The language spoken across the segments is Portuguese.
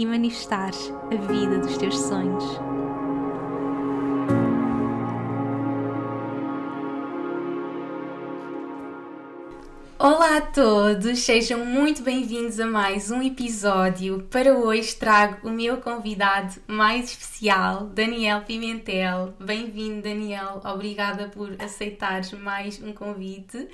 e manifestares a vida dos teus sonhos. Olá a todos, sejam muito bem-vindos a mais um episódio. Para hoje trago o meu convidado mais especial, Daniel Pimentel. Bem-vindo, Daniel. Obrigada por aceitares mais um convite.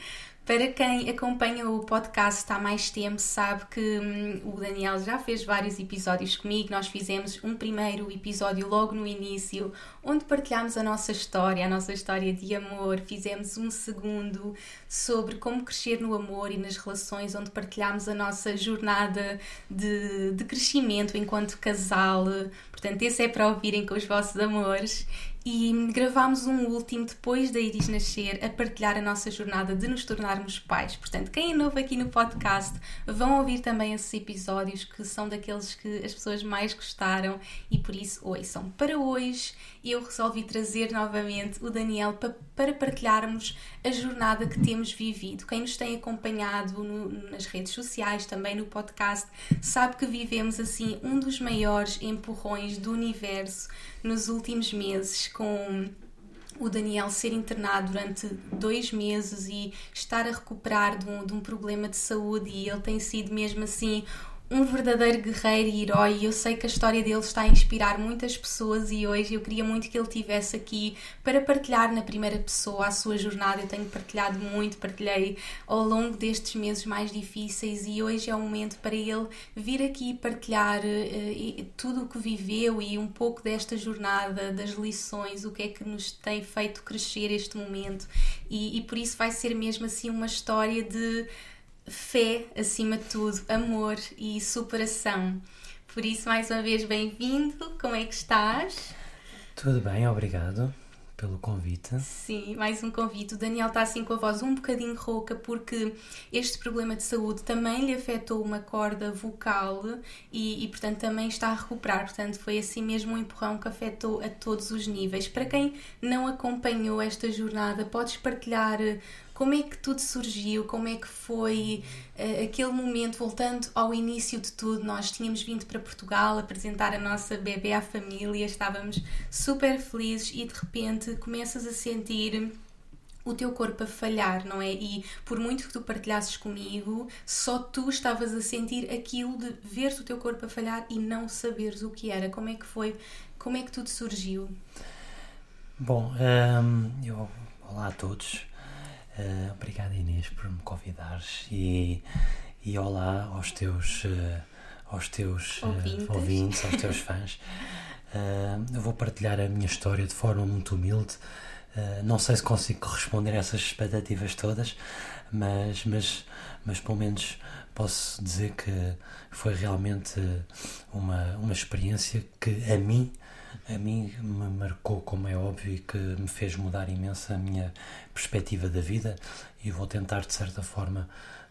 Para quem acompanha o podcast há mais tempo, sabe que hum, o Daniel já fez vários episódios comigo. Nós fizemos um primeiro episódio logo no início, onde partilhámos a nossa história, a nossa história de amor. Fizemos um segundo sobre como crescer no amor e nas relações, onde partilhámos a nossa jornada de, de crescimento enquanto casal. Portanto, esse é para ouvirem com os vossos amores e gravámos um último depois da Iris nascer a partilhar a nossa jornada de nos tornarmos pais. Portanto, quem é novo aqui no podcast, vão ouvir também esses episódios que são daqueles que as pessoas mais gostaram e por isso ouçam. Para hoje, eu resolvi trazer novamente o Daniel para, partilharmos a jornada que temos vivido. Quem nos tem acompanhado no, nas redes sociais, também no podcast, sabe que vivemos assim um dos maiores empurrões do universo nos últimos meses com o Daniel ser internado durante dois meses e estar a recuperar de um, de um problema de saúde e ele tem sido mesmo assim um verdadeiro guerreiro e herói. Eu sei que a história dele está a inspirar muitas pessoas e hoje eu queria muito que ele estivesse aqui para partilhar na primeira pessoa a sua jornada. Eu tenho partilhado muito, partilhei ao longo destes meses mais difíceis e hoje é o momento para ele vir aqui partilhar uh, tudo o que viveu e um pouco desta jornada, das lições, o que é que nos tem feito crescer este momento. E, e por isso vai ser mesmo assim uma história de fé acima de tudo, amor e superação. Por isso, mais uma vez, bem-vindo. Como é que estás? Tudo bem, obrigado pelo convite. Sim, mais um convite. O Daniel está assim com a voz um bocadinho rouca porque este problema de saúde também lhe afetou uma corda vocal e, e, portanto, também está a recuperar. Portanto, foi assim mesmo um empurrão que afetou a todos os níveis. Para quem não acompanhou esta jornada, podes partilhar como é que tudo surgiu? Como é que foi uh, aquele momento? Voltando ao início de tudo, nós tínhamos vindo para Portugal apresentar a nossa bebê à família, estávamos super felizes e de repente começas a sentir o teu corpo a falhar, não é? E por muito que tu partilhasses comigo, só tu estavas a sentir aquilo de veres o teu corpo a falhar e não saberes o que era. Como é que foi? Como é que tudo surgiu? Bom, um, eu, olá a todos. Uh, obrigado Inês por me convidares e, e olá aos teus, uh, aos teus uh, ouvintes. ouvintes. aos teus fãs. eu vou partilhar a minha história de forma muito humilde. não sei se consigo corresponder a essas expectativas todas, mas, mas, mas pelo menos posso dizer que foi realmente uma, uma experiência que a mim a mim me marcou, como é óbvio, e que me fez mudar imenso a minha perspectiva da vida e vou tentar, de certa forma,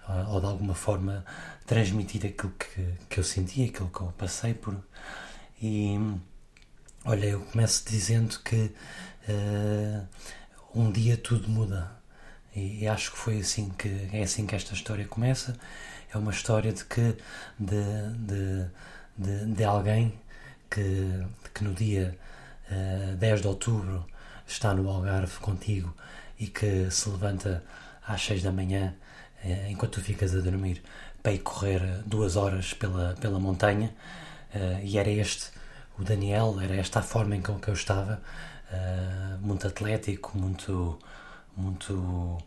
ah, ou de alguma forma, transmitir aquilo que, que eu senti, aquilo que eu passei por. E olha, eu começo dizendo que uh, um dia tudo muda. E, acho que foi assim que é assim que esta história começa. É uma história de que de, de, de, de alguém que, que no dia uh, eh, 10 de outubro está no Algarve contigo e que se levanta às 6 da manhã uh, enquanto tu ficas a dormir para ir correr duas horas pela, pela montanha. Uh, e era este o Daniel, era esta a forma em que eu estava muito atlético, muito muito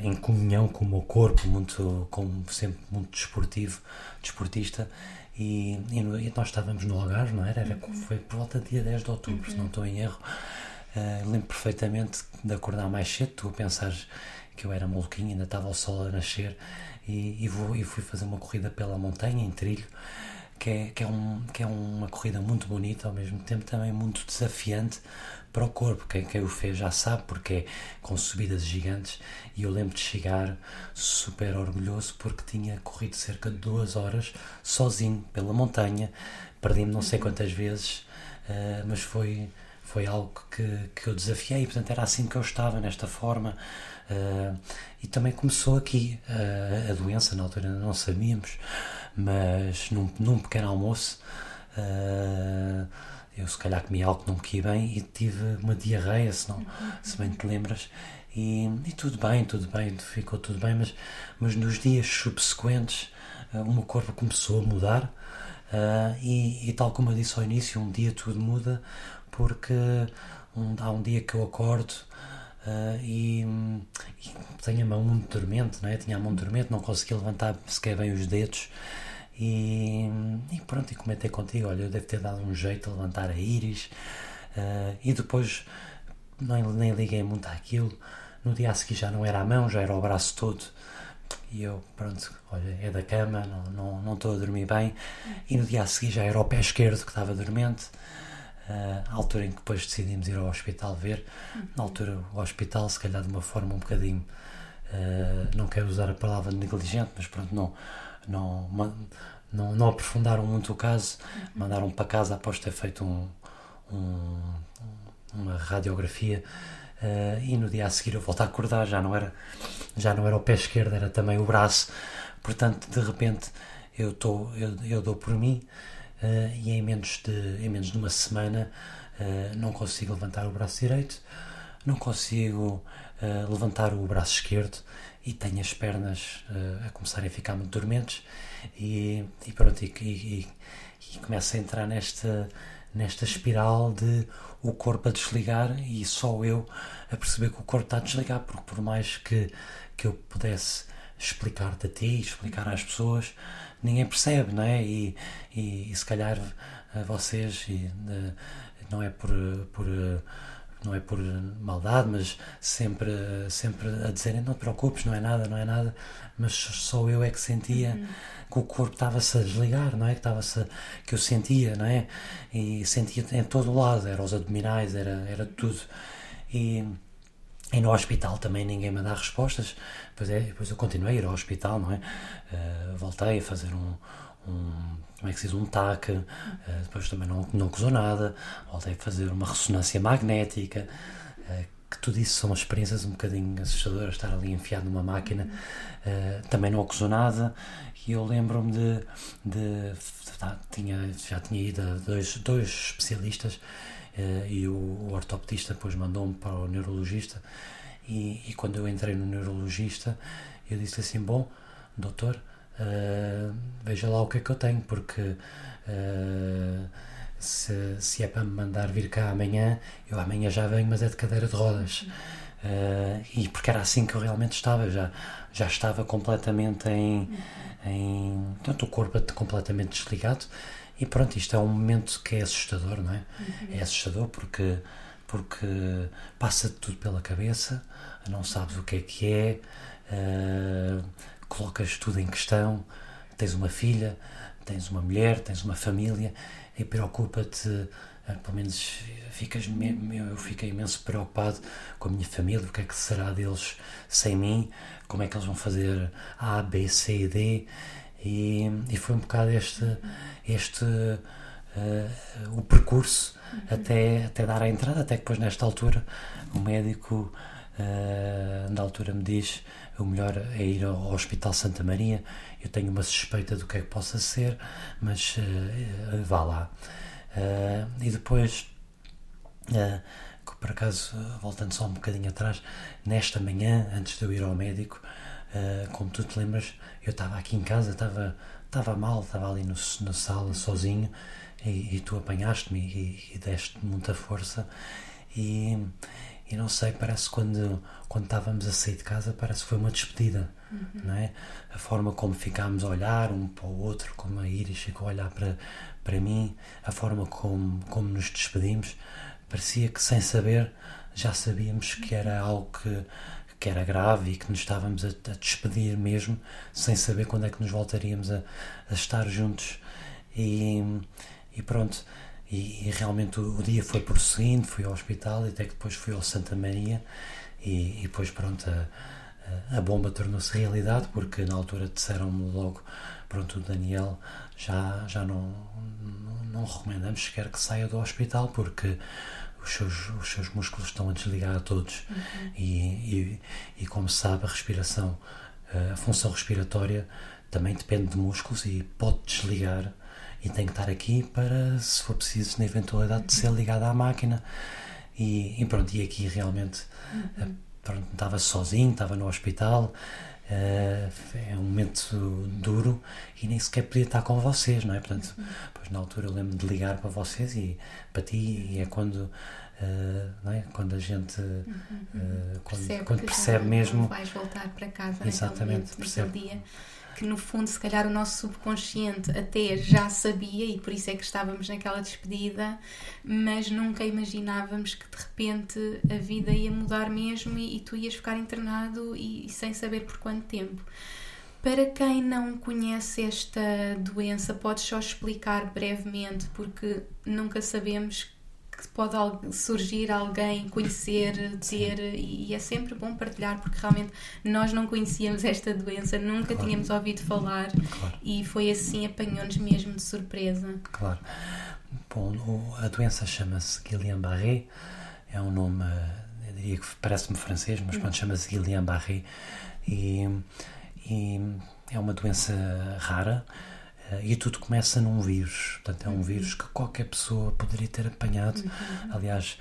em comunhão com o meu corpo, muito como sempre muito desportivo, desportista e, e, nós estávamos no Algarve, não era? era. Foi por volta do dia 10 de outubro, se não estou em erro. Uh, lembro perfeitamente de acordar mais cedo, tu a pensares que eu era maluquinho, ainda estava o sol a nascer, e, e, vou, e fui fazer uma corrida pela montanha, em trilho, que é, que, é um, que é uma corrida muito bonita, ao mesmo tempo também muito desafiante para o corpo. Quem, quem o fez já sabe, porque é com subidas gigantes. E eu lembro de chegar super orgulhoso porque tinha corrido cerca de duas horas sozinho pela montanha. Perdi-me não sei uhum. quantas vezes, uh, mas foi, foi algo que, que eu desafiei. Portanto, era assim que eu estava, nesta forma. Uh, e também começou aqui uh, a doença, na altura não sabíamos, mas num, num pequeno almoço. Uh, eu se calhar comi algo que não me bem e tive uma diarreia, se, não, se bem te lembras. E, e, tudo bem, tudo bem, ficou tudo bem, mas, mas nos dias subsequentes uh, o meu corpo começou a mudar uh, e, e, tal como eu disse ao início, um dia tudo muda porque um, há um dia que eu acordo uh, e, e, tenho a mão muito dormente, não é? tinha a mão dormente, não conseguia levantar sequer bem os dedos e, e, pronto, e comentei contigo, olha, eu devo ter dado um jeito a levantar a íris uh, e depois nem, nem liguei muito àquilo. No dia a seguir já não era a mão, já era o braço todo. E eu, pronto, olha, é da cama, não, não, não estou a dormir bem. E no dia a seguir já era o pé esquerdo que estava dormente. Uh, à altura em que depois decidimos ir ao hospital ver. Na altura, o hospital, se calhar de uma forma um bocadinho, uh, não quero usar a palavra negligente, mas pronto, não, não, não, não aprofundaram muito o caso, mandaram para casa após ter feito um, um, uma radiografia. Uh, e no dia a seguir eu volto a acordar, já não era já não era o pé esquerdo, era também o braço. Portanto, de repente eu, tô, eu, eu dou por mim uh, e em menos, de, em menos de uma semana uh, não consigo levantar o braço direito, não consigo levantar o braço esquerdo e tenho as pernas uh, a começarem a ficar muito dormentes e, e pronto, e, e, e começo a entrar nesta, nesta espiral de o corpo a desligar e só eu a perceber que o corpo está a desligar, porque por mais que, que eu pudesse explicar-te a ti, explicar às pessoas, ninguém percebe, não é? E, e, e se calhar a vocês, e, uh, não é por, por não é por maldade, mas sempre, sempre a dizerem não te preocupes, não é nada, não é nada, mas só eu é que sentia uhum. que o corpo estava-se a desligar, não é? Que, estava-se que eu sentia, não é? E sentia em todo o lado, era os abdominais, era, era tudo. E, e no hospital também ninguém me dá respostas, pois é, depois eu continuei a ir ao hospital, não é? Uh, voltei a fazer um, um como é que se diz, um TAC, uh, depois também não, não acusou nada, voltei a fazer uma ressonância magnética, uh, que tudo isso são experiências um bocadinho assustadoras, estar ali enfiado numa máquina, uh, também não acusou nada, e eu lembro-me de, de, de tá, tinha, já tinha ido a dois, dois especialistas, e o, ortopedista depois mandou-me para o neurologista, e, e quando eu entrei no neurologista, eu disse assim, bom, doutor, uh, veja lá o que é que eu tenho, porque uh, se, se é para me mandar vir cá amanhã, eu amanhã já venho, mas é de cadeira de rodas. Uh, e porque era assim que eu realmente estava, já, já estava completamente em, em. O corpo completamente desligado. E pronto, isto é um momento que é assustador, não é? Uhum. É assustador porque, porque passa tudo pela cabeça, não sabes o que é que é. Uh, colocas tudo em questão, tens uma filha, tens uma mulher, tens uma família e preocupa-te, eh, pelo menos ficas, eu fiquei imenso preocupado com a minha família, o que é que será deles sem mim, como é que eles vão fazer A, B, C e D e, e foi um bocado este, este uh, o percurso uhum. até, até dar a entrada, até que depois nesta altura o médico uh, na altura me diz o melhor é ir ao Hospital Santa Maria. Eu tenho uma suspeita do que é que possa ser, mas uh, vá lá. Uh, e depois, uh, por acaso, voltando só um bocadinho atrás, nesta manhã, antes de eu ir ao médico, como tu te lembras, eu estava aqui em casa, estava, estava mal, estava ali no, na sala sozinho e, e tu apanhaste-me e, e deste muita força. E, e não sei, parece quando, quando estávamos a sair de casa, parece que foi uma despedida, uhum. não é? A forma como ficámos a olhar um para o outro, como a Iris ficou a olhar para, para mim, a forma como, como nos despedimos, parecia que sem saber já sabíamos que era algo que, que era grave e que nos estávamos a, a despedir mesmo, sem saber quando é que nos voltaríamos a, a estar juntos. E, e pronto, e, e realmente o, o, dia foi prosseguindo, fui ao hospital e até que depois fui ao Santa Maria e, e depois pronto, a, a bomba tornou-se realidade porque na altura disseram-me logo, pronto, o Daniel já, já não, não, não recomendamos sequer que saia do hospital porque os seus, os seus músculos estão a desligar a todos uhum. e, e, e, como se sabe, a respiração, a função respiratória também depende de músculos e pode desligar e tem que estar aqui para, se for preciso, na eventualidade de ser ligada à máquina. E, e pronto, e aqui realmente uhum. pronto, estava sozinho, estava no hospital. Uh, é um momento duro e nem sequer podia estar com vocês, não é? Portanto, pois na altura eu lembro de ligar para vocês e para ti, e é quando. Uh, é? quando a gente uh, quando percebe, quando percebe mesmo vais voltar para casa exatamente percebe dia que no fundo se calhar o nosso subconsciente até já sabia e por isso é que estávamos naquela despedida, mas nunca imaginávamos que de repente a vida ia mudar mesmo e, e tu ias ficar internado e, e sem saber por quanto tempo. Para quem não conhece esta doença, podes só explicar brevemente, porque nunca sabemos que pode surgir alguém, conhecer, ter, e é sempre bom partilhar, porque realmente nós não conhecíamos esta doença, nunca claro. tínhamos ouvido falar claro. e foi assim, apanhou-nos mesmo de surpresa. Claro. Bom, a doença chama-se Guillain-Barré, é um nome, eu diria que parece-me francês, mas pronto, chama-se Guillain-Barré e, e é uma doença rara e tudo começa num vírus. Portanto, é um vírus que qualquer pessoa poderia ter apanhado. Aliás,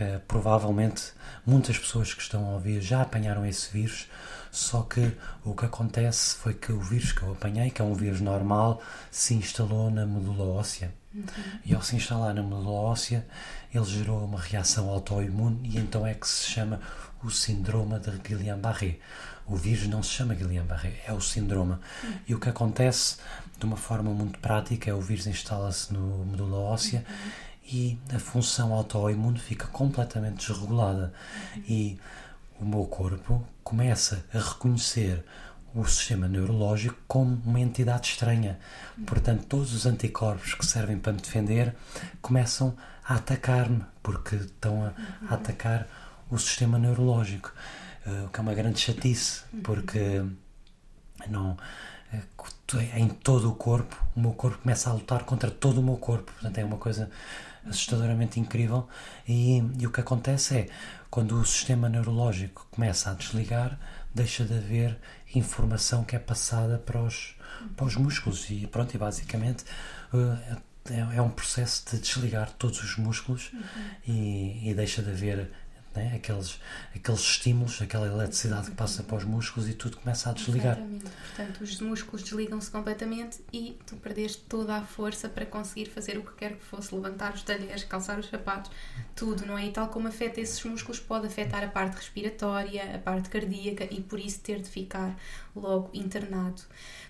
uh, provavelmente muitas pessoas que estão a ouvir já apanharam esse vírus. Só que o que acontece foi que o vírus que eu apanhei, que é um vírus normal, se instalou na medula óssea. Uhum. E ao se instalar na medula óssea, ele gerou uma reação autoimune e então é que se chama o síndrome de Guillain-Barré. O vírus não se chama Guillain-Barré, é o síndrome. Uhum. E o que acontece de uma forma muito prática, é o vírus instala-se no medula óssea uhum. e a função autoimune fica completamente desregulada e o meu corpo começa a reconhecer o sistema neurológico como uma entidade estranha. Portanto, todos os anticorpos que servem para me defender começam a atacar-me, porque estão a, a, atacar o sistema neurológico, o que é uma grande chatice, porque não em todo o corpo, o meu corpo começa a lutar contra todo o meu corpo. Portanto, é uma coisa assustadoramente incrível. E, e, o que acontece é, quando o sistema neurológico começa a desligar, deixa de haver informação que é passada para os, para os músculos. E pronto, e basicamente uh, é, é, um processo de desligar todos os músculos uhum. e, e deixa de haver né? aqueles, aqueles estímulos, aquela eletricidade que passa para os músculos e tudo começa a desligar. Portanto, os músculos desligam-se completamente e tu perdeste toda a força para conseguir fazer o que quer que fosse, levantar os talheres, calçar os sapatos, tudo, não é? E tal como afeta esses músculos, pode afetar a parte respiratória, a parte cardíaca e por isso ter de ficar logo internado.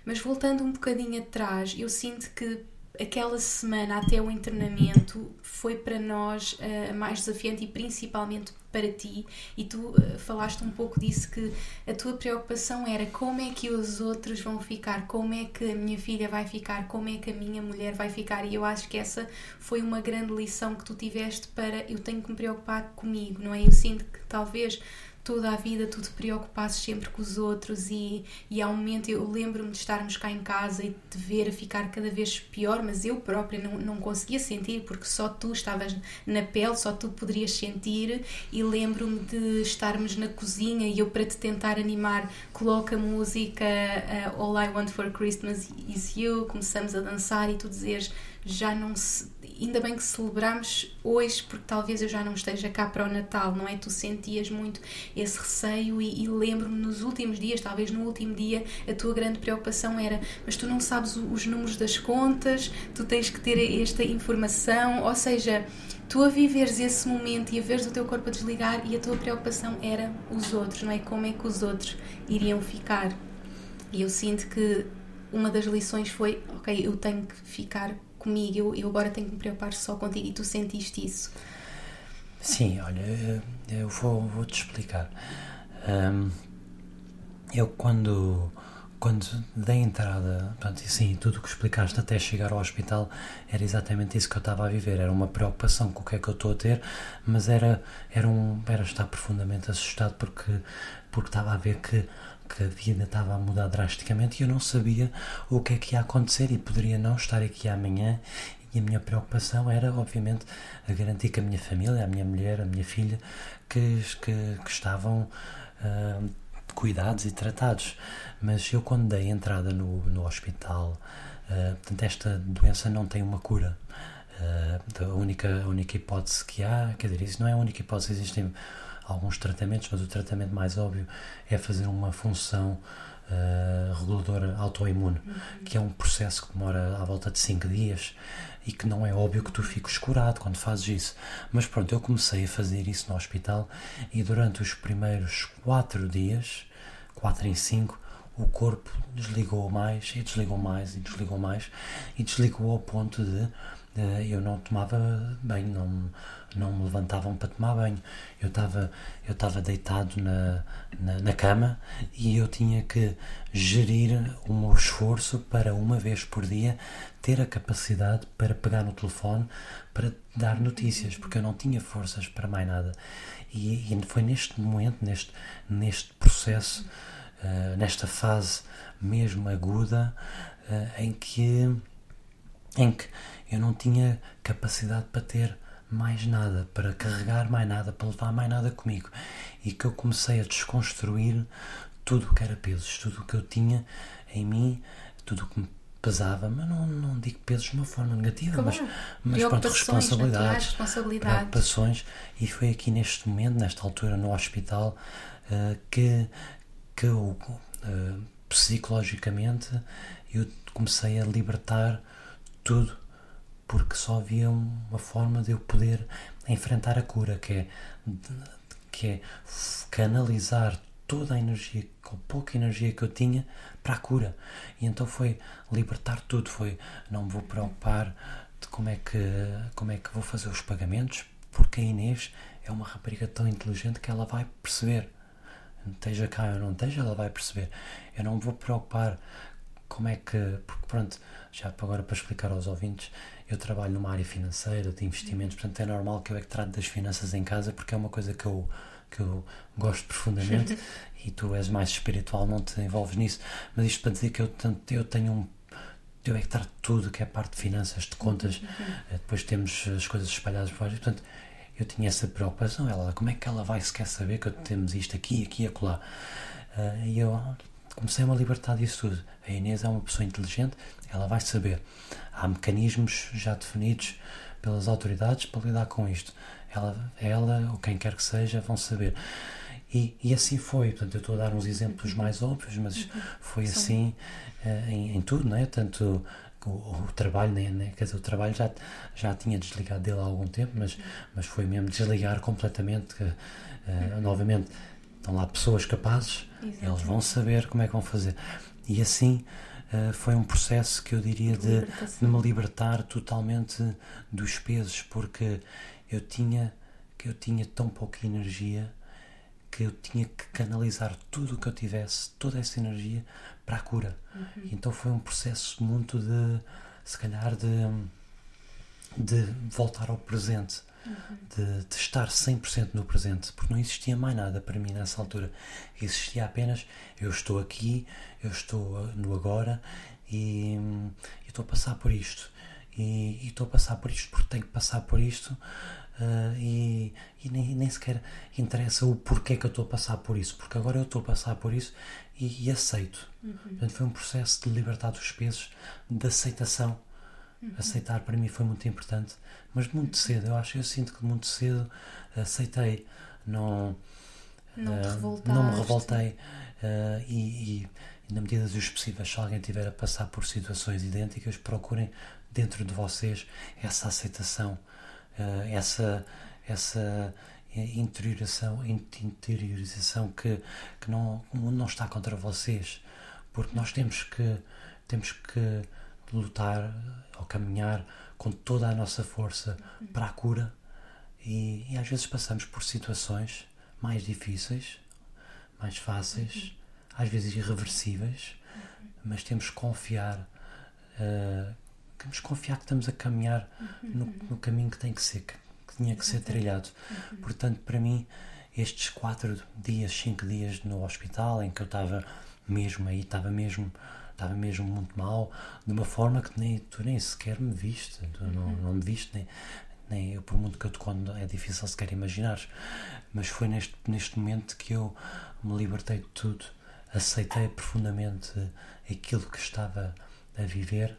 Mas voltando um bocadinho atrás, eu sinto que aquela semana até o internamento foi para nós uh, mais desafiante e principalmente para ti e tu uh, falaste um pouco disso que a tua preocupação era como é que os outros vão ficar, como é que a minha filha vai ficar, como é que a minha mulher vai ficar e eu acho que essa foi uma grande lição que tu tiveste para eu tenho que me preocupar comigo, não é? Eu sinto que talvez toda a vida tu te preocupasses sempre com os outros e, e há um momento eu lembro-me de estarmos cá em casa e de ver a ficar cada vez pior, mas eu própria não, não conseguia sentir porque só tu estavas na pele, só tu poderias sentir e lembro-me de estarmos na cozinha e eu para te tentar animar coloco a música uh, All I Want For Christmas Is You, começamos a dançar e tu dizes já não se, ainda bem que celebramos hoje porque talvez eu já não esteja cá para o Natal, não é? Tu sentias muito esse receio e, e lembro-me nos últimos dias, talvez no último dia, a tua grande preocupação era mas tu não sabes os números das contas, tu tens que ter esta informação, ou seja, tu a viveres esse momento e a veres o teu corpo a desligar e a tua preocupação era os outros, não é? Como é que os outros iriam ficar? E eu sinto que uma das lições foi, ok, eu tenho que ficar comigo, eu, eu agora tenho que me preocupar só contigo e tu sentiste isso? Sim, olha, eu vou, vou te explicar. Um, eu quando, quando dei entrada, portanto, e sim, tudo o que explicaste até chegar ao hospital era exatamente isso que eu estava a viver. Era uma preocupação com o que é que eu estou a ter, mas era, era, um, era estar profundamente assustado porque, porque estava a ver que, que a vida estava a mudar drasticamente e eu não sabia o que é que ia acontecer e poderia não estar aqui amanhã. E a minha preocupação era, obviamente, a garantir que a minha família, a minha mulher, a minha filha, que, que, que estavam. Uh, cuidados e tratados. Mas eu, quando dei entrada no, no hospital, uh, portanto, esta doença não tem uma cura. Uh, a, única, a única hipótese que há, quer dizer, isso não é a única hipótese, existem alguns tratamentos, mas o tratamento mais óbvio é fazer uma função uh, reguladora autoimune, uhum. que é um processo que demora à volta de 5 dias e que não é óbvio que tu fiques curado quando fazes isso. Mas pronto, eu comecei a fazer isso no hospital e durante os primeiros 4 dias, 4 em 5, o corpo desligou mais e desligou mais e desligou mais e desligou ao ponto de uh, eu não tomava banho, não, não me levantavam para tomar banho. Eu estava eu estava deitado na, na, na, cama e eu tinha que gerir o meu esforço para uma vez por dia ter a capacidade para pegar no telefone para dar notícias, porque eu não tinha forças para mais nada. E, e foi neste momento, neste, neste processo, uh, nesta fase mesmo aguda, uh, em que em que eu não tinha capacidade para ter mais nada, para carregar mais nada, para levar mais nada comigo. E que eu comecei a desconstruir tudo o que era pesos, tudo o que eu tinha em mim, tudo o que me pesava, mas não, não digo pesos de uma forma negativa, mas, mas pronto, responsabilidades, responsabilidades, preocupações. E foi aqui neste momento, nesta altura, no hospital, uh, que, que eu, uh, psicologicamente, eu comecei a libertar tudo porque só havia uma forma de eu poder enfrentar a cura, que é, que é canalizar toda a energia, com pouca energia que eu tinha, para a cura. E então foi libertar tudo, foi não me vou preocupar de como é que, como é que vou fazer os pagamentos, porque a Inês é uma rapariga tão inteligente que ela vai perceber. Esteja cá ou não esteja, ela vai perceber. Eu não me vou preocupar como é que. Porque pronto, já agora para explicar aos ouvintes, eu trabalho numa área financeira, de investimentos, portanto é normal que eu é que trato das finanças em casa porque é uma coisa que eu, que eu gosto profundamente e tu és mais espiritual, não te envolves nisso. Mas isto para dizer que eu, eu tenho um. Eu é que trato tudo que é parte de finanças, de contas, uhum. Eh, depois temos as coisas espalhadas por vários. Portanto, eu tinha essa preocupação. Ela, como é que ela vai sequer saber que temos isto aqui, aqui e acolá? Uh, e eu comecei-me a libertar disso tudo. A Inês é uma pessoa inteligente, ela vai saber. Há mecanismos já definidos pelas autoridades para lidar com isto. Ela, ela ou quem quer que seja vão saber. E, e assim foi. Portanto, eu estou a dar uns exemplos mais óbvios, mas uhum. foi assim uh, em, em, tudo, não é? Tanto o, o trabalho, né, né? quer dizer, o trabalho já, já tinha desligado dele há algum tempo, mas, mas foi mesmo desligar completamente. Uh, novamente, estão lá pessoas capazes, Exatamente. eles vão saber como é que vão fazer. E assim uh, foi um processo que eu diria de, de, me libertar totalmente dos pesos, porque eu tinha, que eu tinha tão pouca energia que eu tinha que canalizar tudo o que eu tivesse, toda essa energia, para a cura. Uhum. Então foi um processo muito de, se calhar, de, de voltar ao presente. De, de, estar 100% no presente, porque não existia mais nada para mim nessa altura. Existia apenas eu estou aqui, eu estou no agora e, estou a passar por isto. E, e estou a passar por isto porque tenho que passar por isto Uh, e, e nem, nem, sequer interessa o porquê que eu estou a passar por isso, porque agora eu estou a passar por isso e, e aceito. Uhum. Portanto, foi um processo de libertar dos pesos, de aceitação. Aceitar para mim foi muito importante, mas muito cedo, eu acho, eu sinto que muito cedo aceitei, não, não, uh, não me revoltei uh, e, e, na medida dos possíveis, se alguém estiver a passar por situações idênticas, procurem dentro de vocês essa aceitação uh, essa, essa interiorização, interiorização que, que não, não está contra vocês, porque nós temos que, temos que lutar ou caminhar com toda a nossa força para a cura. E, e às vezes passamos por situações mais difíceis, mais fáceis, às vezes irreversíveis, mas temos que confiar. Uh, temos que confiar que estamos a caminhar no, no caminho que tem que ser, que, que tinha que ser trilhado. Portanto, para mim, estes quatro dias, cinco dias no hospital, em que eu estava mesmo aí, estava mesmo estava mesmo muito mal, de uma forma que nem, tu nem sequer me viste, tu não, não me viste, nem, nem eu, por muito que eu te conto, é difícil sequer imaginar. Mas foi neste, neste momento que eu me libertei de tudo, aceitei profundamente aquilo que estava a viver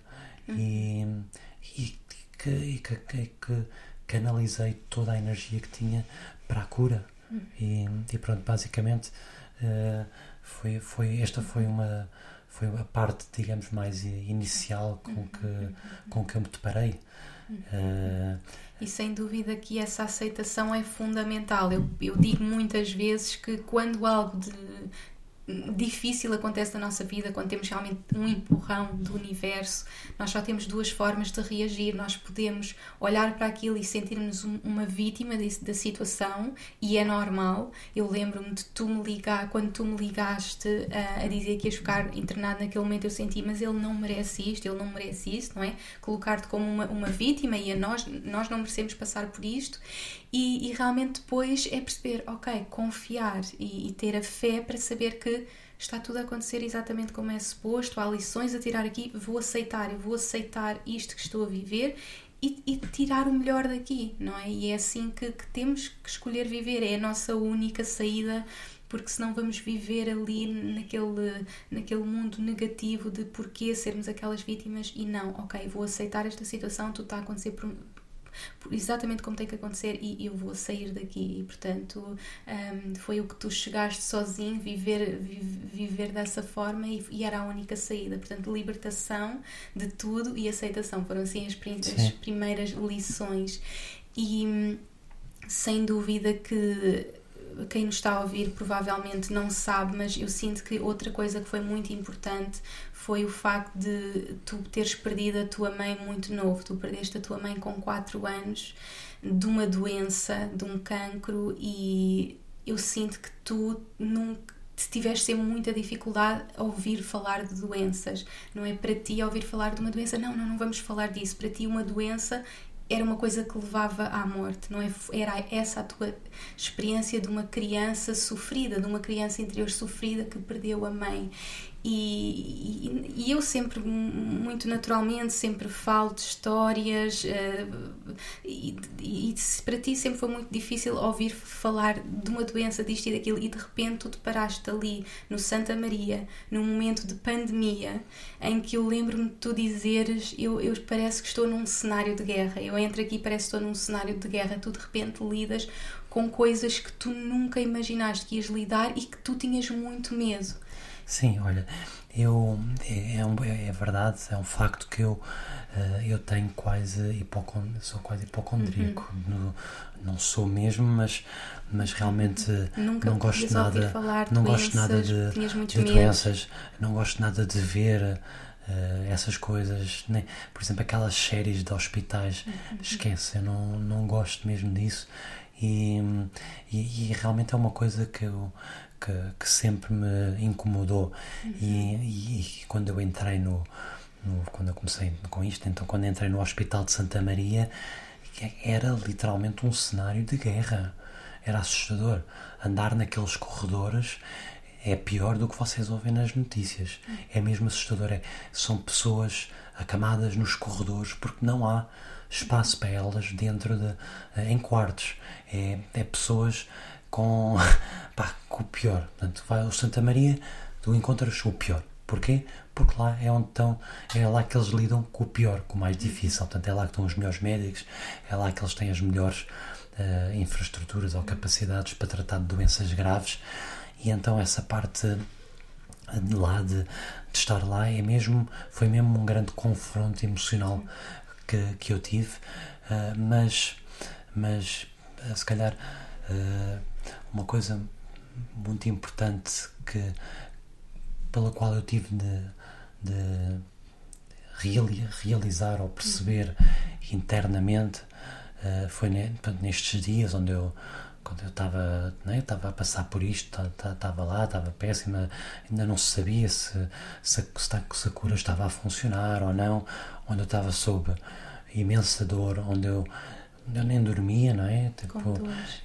uhum. e, e, que, e que, que, que, canalizei toda a energia que tinha para a cura. Uhum. E, e, pronto, basicamente uh, foi, foi, esta foi uma foi a parte, digamos, mais inicial com que, com que eu me deparei. Uh, e sem dúvida que essa aceitação é fundamental. Eu, eu digo muitas vezes que quando algo de, difícil acontece na nossa vida, quando temos realmente um empurrão do universo, nós só temos duas formas de reagir. Nós podemos olhar para aquilo e sentirmos uma vítima da situação, e é normal. Eu lembro-me de tu me ligar, quando tu me ligaste uh, a dizer que ias ficar internado naquele momento, eu senti, mas ele não merece isto, ele não merece isso, não é? Colocar-te como uma, uma vítima e a nós, nós não merecemos passar por isto. E, e realmente depois é perceber, ok, confiar e, e ter a fé para saber que está tudo a acontecer exatamente como é suposto, há lições a tirar aqui, vou aceitar, eu vou aceitar isto que estou a viver e, e, tirar o melhor daqui, não é? E é assim que, que, temos que escolher viver, é a nossa única saída, porque senão vamos viver ali naquele, naquele mundo negativo de porquê sermos aquelas vítimas e não, ok, vou aceitar esta situação, tudo está a acontecer por, exatamente como tem que acontecer e eu vou sair daqui. E, portanto, um, foi o que tu chegaste sozinho, viver, viver dessa forma e, e, era a única saída. Portanto, libertação de tudo e aceitação foram assim as, as primeiras lições. E hum, sem dúvida que quem nos está a ouvir provavelmente não sabe, mas eu sinto que outra coisa que foi muito importante foi o facto de tu teres perdido a tua mãe muito novo. Tu perdeste a tua mãe com 4 anos de uma doença, de um cancro, e eu sinto que tu nunca tiveste sempre muita dificuldade a ouvir falar de doenças. Não é para ti ouvir falar de uma doença, não, não, não vamos falar disso. Para ti, uma doença era uma coisa que levava à morte, não é? Era essa a tua experiência de uma criança sofrida, de uma criança interior sofrida que perdeu a mãe. E, e, e, eu sempre, muito naturalmente, sempre falo de histórias uh, e, e, para ti sempre foi muito difícil ouvir falar de uma doença disto e daquilo e de repente tu te paraste ali no Santa Maria, num momento de pandemia, em que eu lembro-me de tu dizeres eu, eu parece que estou num cenário de guerra, eu entro aqui parece que estou num cenário de guerra, tu de repente lidas com coisas que tu nunca imaginaste que ias lidar e que tu tinhas muito medo. Sim, olha, eu é, é, um, é, verdade, é um facto que eu, uh, eu tenho quase hipocondríaco, sou quase hipocondríaco. Uhum. No, não sou mesmo, mas, mas realmente Nunca não gosto nada, não doenças, gosto nada de, de doenças, não gosto nada de ver Uh, essas coisas, né? por exemplo, aquelas séries de hospitais, uhum. esquece, eu não, não gosto mesmo disso e, e, e, realmente é uma coisa que eu, que, que sempre me incomodou. Uhum. E, e, quando eu entrei no, no, Quando eu comecei com isto, então quando entrei no Hospital de Santa Maria, era literalmente um cenário de guerra. Era assustador. Andar naqueles corredores é pior do que vocês ouvem nas notícias. É mesmo assustador. É, são pessoas acamadas nos corredores porque não há espaço para elas dentro de em quartos. É, é pessoas com, pá, com o pior. Portanto, vai ao Santa Maria, tu encontras o pior. Porquê? Porque lá é onde estão, é lá que eles lidam com o pior, com o mais difícil. Portanto, é lá que estão os melhores médicos, é lá que eles têm as melhores uh, infraestruturas ou capacidades para tratar de doenças graves. E então essa parte de lá de, de, estar lá é mesmo foi mesmo um grande confronto emocional que, que eu tive uh, mas mas se calhar uh, uma coisa muito importante que pela qual eu tive de, de realizar ou perceber internamente uh, foi ne, nestes dias onde eu quando eu estava né, estava a passar por isto, estava lá, estava péssima, ainda não se sabia se, se, se a cura estava a funcionar ou não, onde eu estava sob imensa dor, onde eu, eu nem dormia, não é? Tipo,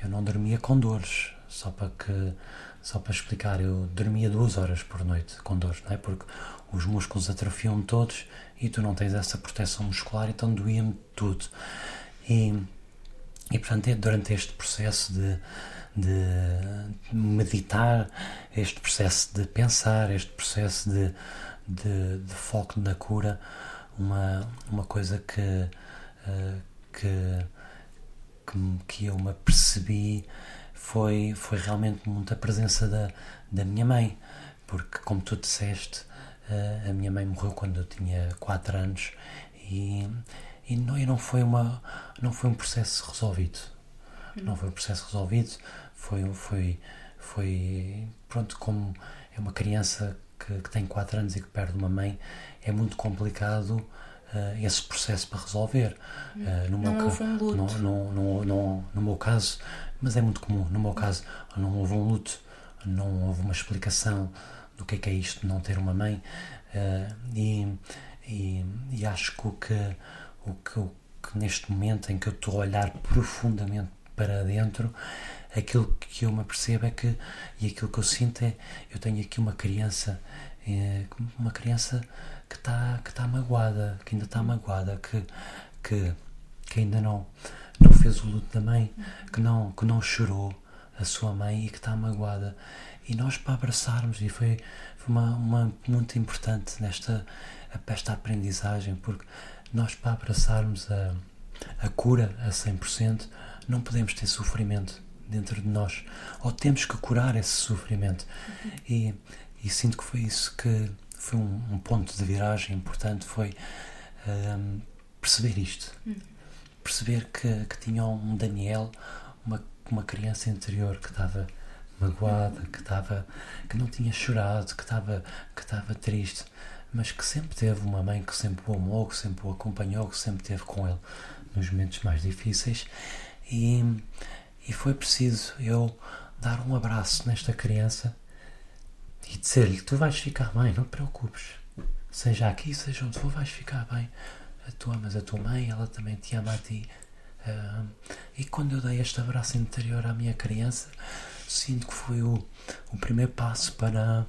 eu não dormia com dores, só para que só para explicar, eu dormia duas horas por noite com dores, não é? Porque os músculos atrofiam todos e tu não tens essa proteção muscular, então doía-me tudo. E, e portanto, é durante este processo de, de meditar, este processo de pensar, este processo de, de, de foco na cura, uma, uma coisa que, que, que, que eu me apercebi foi, foi realmente muita presença da, da minha mãe, porque, como tu disseste, uh, a minha mãe morreu quando eu tinha 4 anos e, e, não, e não, foi uma, não foi um processo resolvido. Não foi um processo resolvido, foi, foi, foi pronto, como é uma criança que, que tem 4 anos e que perde uma mãe, é muito complicado uh, esse processo para resolver. Uh, no, não meu houve um luto. No, no, no, no, no meu caso, mas é muito comum. No meu caso, não houve um luto, não houve uma explicação do que é, que é isto de não ter uma mãe. Uh, e, e, e, acho que o que, o que, o que neste momento em que eu estou a olhar profundamente para dentro, aquilo que eu me percebo é que, e aquilo que eu sinto é, eu tenho aqui uma criança, é, uma criança que está que tá magoada, que ainda está magoada, que, que, que ainda não não fez o luto da mãe, que não, que não chorou a sua mãe e que está magoada. E nós para abraçarmos, e foi, foi uma, uma muito importante nesta esta aprendizagem, porque nós para abraçarmos a, a cura a 100%, não podemos ter sofrimento dentro de nós, ou temos que curar esse sofrimento. Uhum. E, e sinto que foi isso que foi um, um ponto de viragem importante, foi um, perceber isto. Uhum perceber que, que tinha um Daniel, uma, uma criança interior que estava magoada, que estava que não tinha chorado, que estava que triste, mas que sempre teve uma mãe que sempre o amou, que sempre o acompanhou, que sempre esteve com ele nos momentos mais difíceis. E, e foi preciso eu dar um abraço nesta criança e dizer-lhe tu vais ficar bem, não te preocupes. Seja aqui, seja onde for, vais ficar bem a tua, mas a tua mãe, ela também te ama a ti. Uh, e quando eu dei este abraço interior à minha criança, sinto que foi o, o primeiro passo para,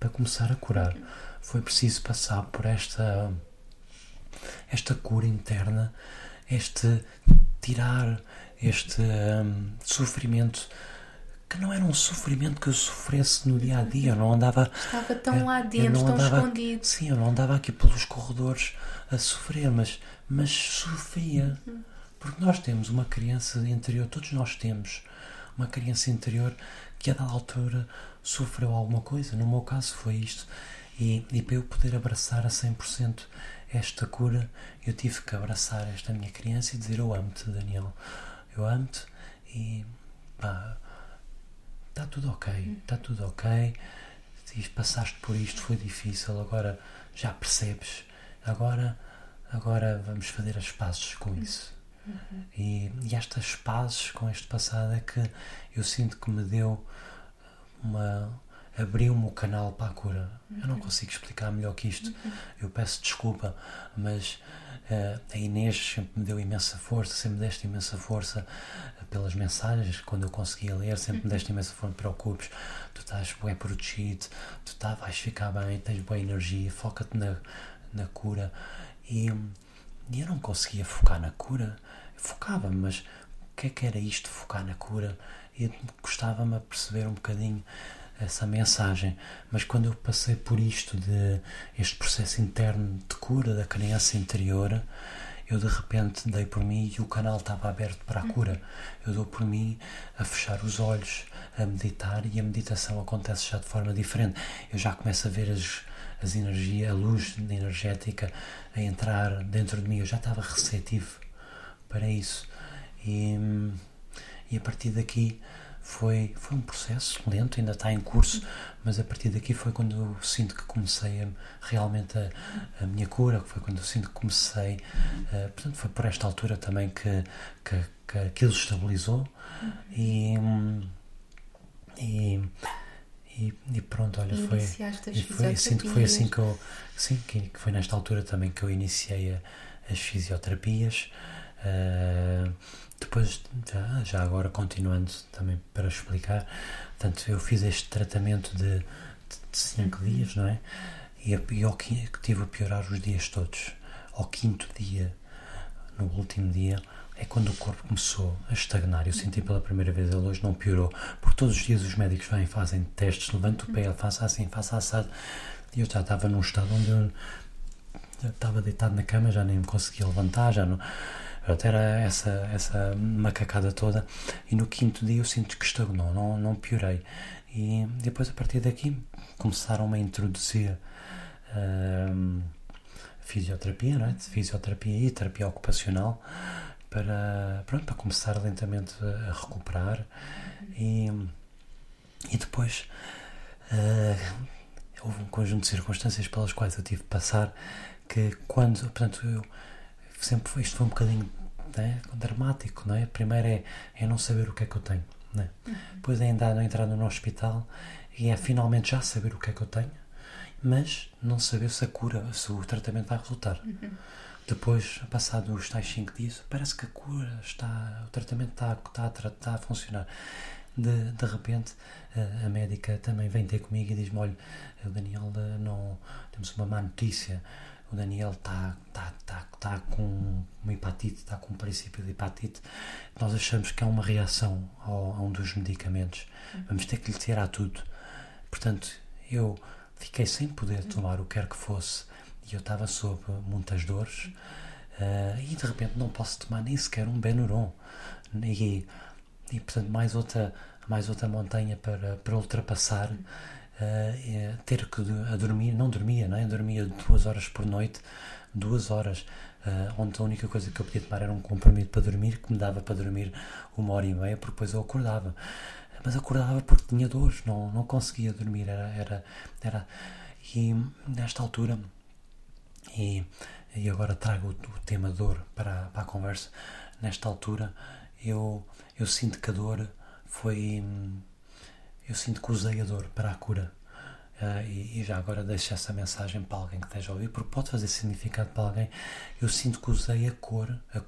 para começar a curar. Foi preciso passar por esta, esta cura interna, este tirar este um, sofrimento que não era um sofrimento que eu sofresse no dia a dia. Eu não andava. Estava tão lá dentro, tão andava, escondido. Sim, eu não andava aqui pelos corredores a sofrer, mas, mas sofria. Porque nós temos uma criança interior, todos nós temos uma criança interior que a dada altura sofreu alguma coisa. No meu caso foi isto. E, e para eu poder abraçar a 100% esta cura, eu tive que abraçar esta minha criança e dizer: Eu amo-te, Daniel. Eu amo-te e pá, está tudo ok, está tudo ok. Passaste por isto, foi difícil, agora já percebes agora, agora vamos fazer as pazes com isso. Uhum. E, e estas pazes com este passado é que eu sinto que me deu uma. abriu-me o canal para a cura. Uhum. Eu não consigo explicar melhor que isto. Uhum. Eu peço desculpa, mas a Inês sempre me deu imensa força, sempre me deste imensa força uh, pelas mensagens, quando eu conseguia ler, sempre me deste imensa força. Não te preocupes, tu estás bem protegido, tu tá, vais ficar bem, tens boa energia, foca-te na na cura. E, e eu não conseguia focar na cura. Focava, mas o que é que era isto, focar na cura? E gostava-me a perceber um bocadinho essa mensagem. Mas quando eu passei por isto, de este processo interno de cura da criança interior, eu de repente dei por mim e o canal estava aberto para a cura. Eu dou por mim a fechar os olhos, a meditar e a meditação acontece já de forma diferente. Eu já começo a ver as as energias, a luz energética a entrar dentro de mim. Eu já estava receptivo para isso. E, e a partir daqui foi, foi um processo lento, ainda está em curso, mas a partir daqui foi quando eu sinto que comecei a, realmente a, a, minha cura, foi quando eu sinto que comecei, uh, portanto foi por esta altura também que, que, que aquilo estabilizou e, e, e, pronto, olha, foi, e foi sinto que foi assim que eu, sim, que, que foi nesta altura também que eu iniciei a, as fisioterapias. Uh, depois, já, já agora continuando também para explicar, portanto, eu fiz este tratamento de 5 uhum. dias, não é? E, e ao, tive a piorar os dias todos. Ao quinto dia, no último dia, é quando o corpo começou a estagnar. Eu senti pela primeira vez, ele hoje não piorou, porque todos os dias os médicos vêm, fazem testes, levantam o pé, faça assim, faça assado. E eu já estava num estado onde eu estava deitado na cama, já nem me conseguia levantar, já não Pronto, era essa, essa macacada toda. E no quinto dia eu sinto que estagnou, não, não piorei. E depois, a partir daqui, começaram-me a introduzir uh, fisioterapia, não é? fisioterapia e terapia ocupacional para, pronto, para começar lentamente a recuperar. E, e depois uh, houve um conjunto de circunstâncias pelas quais eu tive de passar que quando, portanto, eu sempre foi, isto foi um bocadinho né, dramático, não é? Primeiro é, é não saber o que é que eu tenho, né? Uhum. Depois é ainda entrar no hospital e é finalmente já saber o que é que eu tenho, mas não saber se a cura, se o tratamento vai resultar. Uhum. Depois, passado os tais 5 dias, parece que a cura está, o tratamento está, está, está a funcionar. De, de repente, a, a médica também vem ter comigo e diz-me: Olha, Daniel, não, temos uma má notícia o Daniel está tá, tá, tá com uma hepatite, está com um princípio de hepatite, nós achamos que é uma reação ao, a um dos medicamentos. Vamos ter que lhe tirar tudo. Portanto, eu fiquei sem poder tomar o que quer que fosse e eu estava sob muitas dores uh, e de repente não posso tomar nem sequer um Benuron. E, e portanto, mais outra, mais outra montanha para, para ultrapassar uh, ter que a dormir, não dormia, não é? dormia duas horas por noite, duas horas, uh, onde a única coisa que eu podia tomar era um comprimido para dormir, que me dava para dormir uma hora e meia, porque depois eu acordava. Mas acordava porque tinha dores, não, não conseguia dormir, era, era, era. E nesta altura, e, e agora trago o, o tema dor para, para a conversa, nesta altura eu, eu sinto que a dor foi eu sinto que usei a dor para a cura. Uh, e, e, já agora deixo essa mensagem para alguém que esteja a ouvir, porque pode fazer significado para alguém. Eu sinto que usei a cor, a,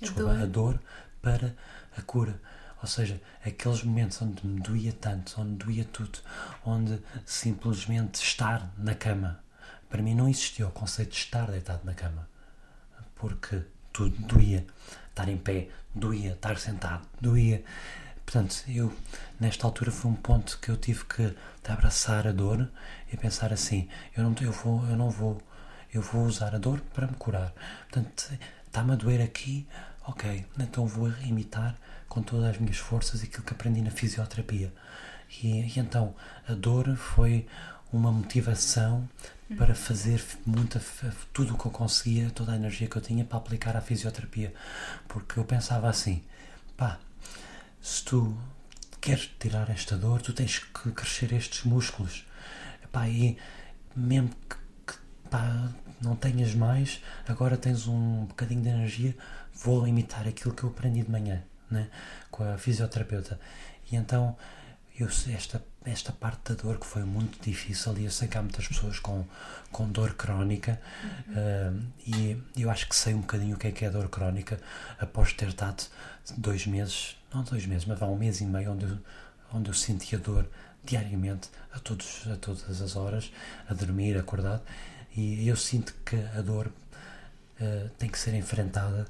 desculpa, a dor. a dor para a cura. Ou seja, aqueles momentos onde me doía tanto, onde doía tudo, onde simplesmente estar na cama. Para mim não existia o conceito de estar deitado na cama. Porque tudo doía. Estar em pé, doía. Estar sentado, doía. Portanto, eu, nesta altura, foi um ponto que eu tive que abraçar a dor e pensar assim: eu não, eu vou, eu não vou, eu vou usar a dor para me curar. Portanto, está-me a doer aqui, ok, então vou imitar com todas as minhas forças aquilo que aprendi na fisioterapia. E, e então, a dor foi uma motivação para fazer muita, tudo o que eu conseguia, toda a energia que eu tinha para aplicar à fisioterapia. Porque eu pensava assim: pá, se tu queres tirar esta dor, tu tens que crescer estes músculos. Epá, e mesmo que, que pá, não tenhas mais, agora tens um bocadinho de energia, vou imitar aquilo que eu aprendi de manhã né, com a fisioterapeuta. E então eu, esta, esta parte da dor que foi muito difícil e eu sei que há muitas pessoas com, com dor crónica uhum. uh, e eu acho que sei um bocadinho o que é que é dor crónica após ter estado dois meses, não dois meses, mas há um mês e meio onde eu, onde eu sentia dor diariamente, a, todos, a todas as horas, a dormir, acordado, e eu sinto que a dor uh, tem que ser enfrentada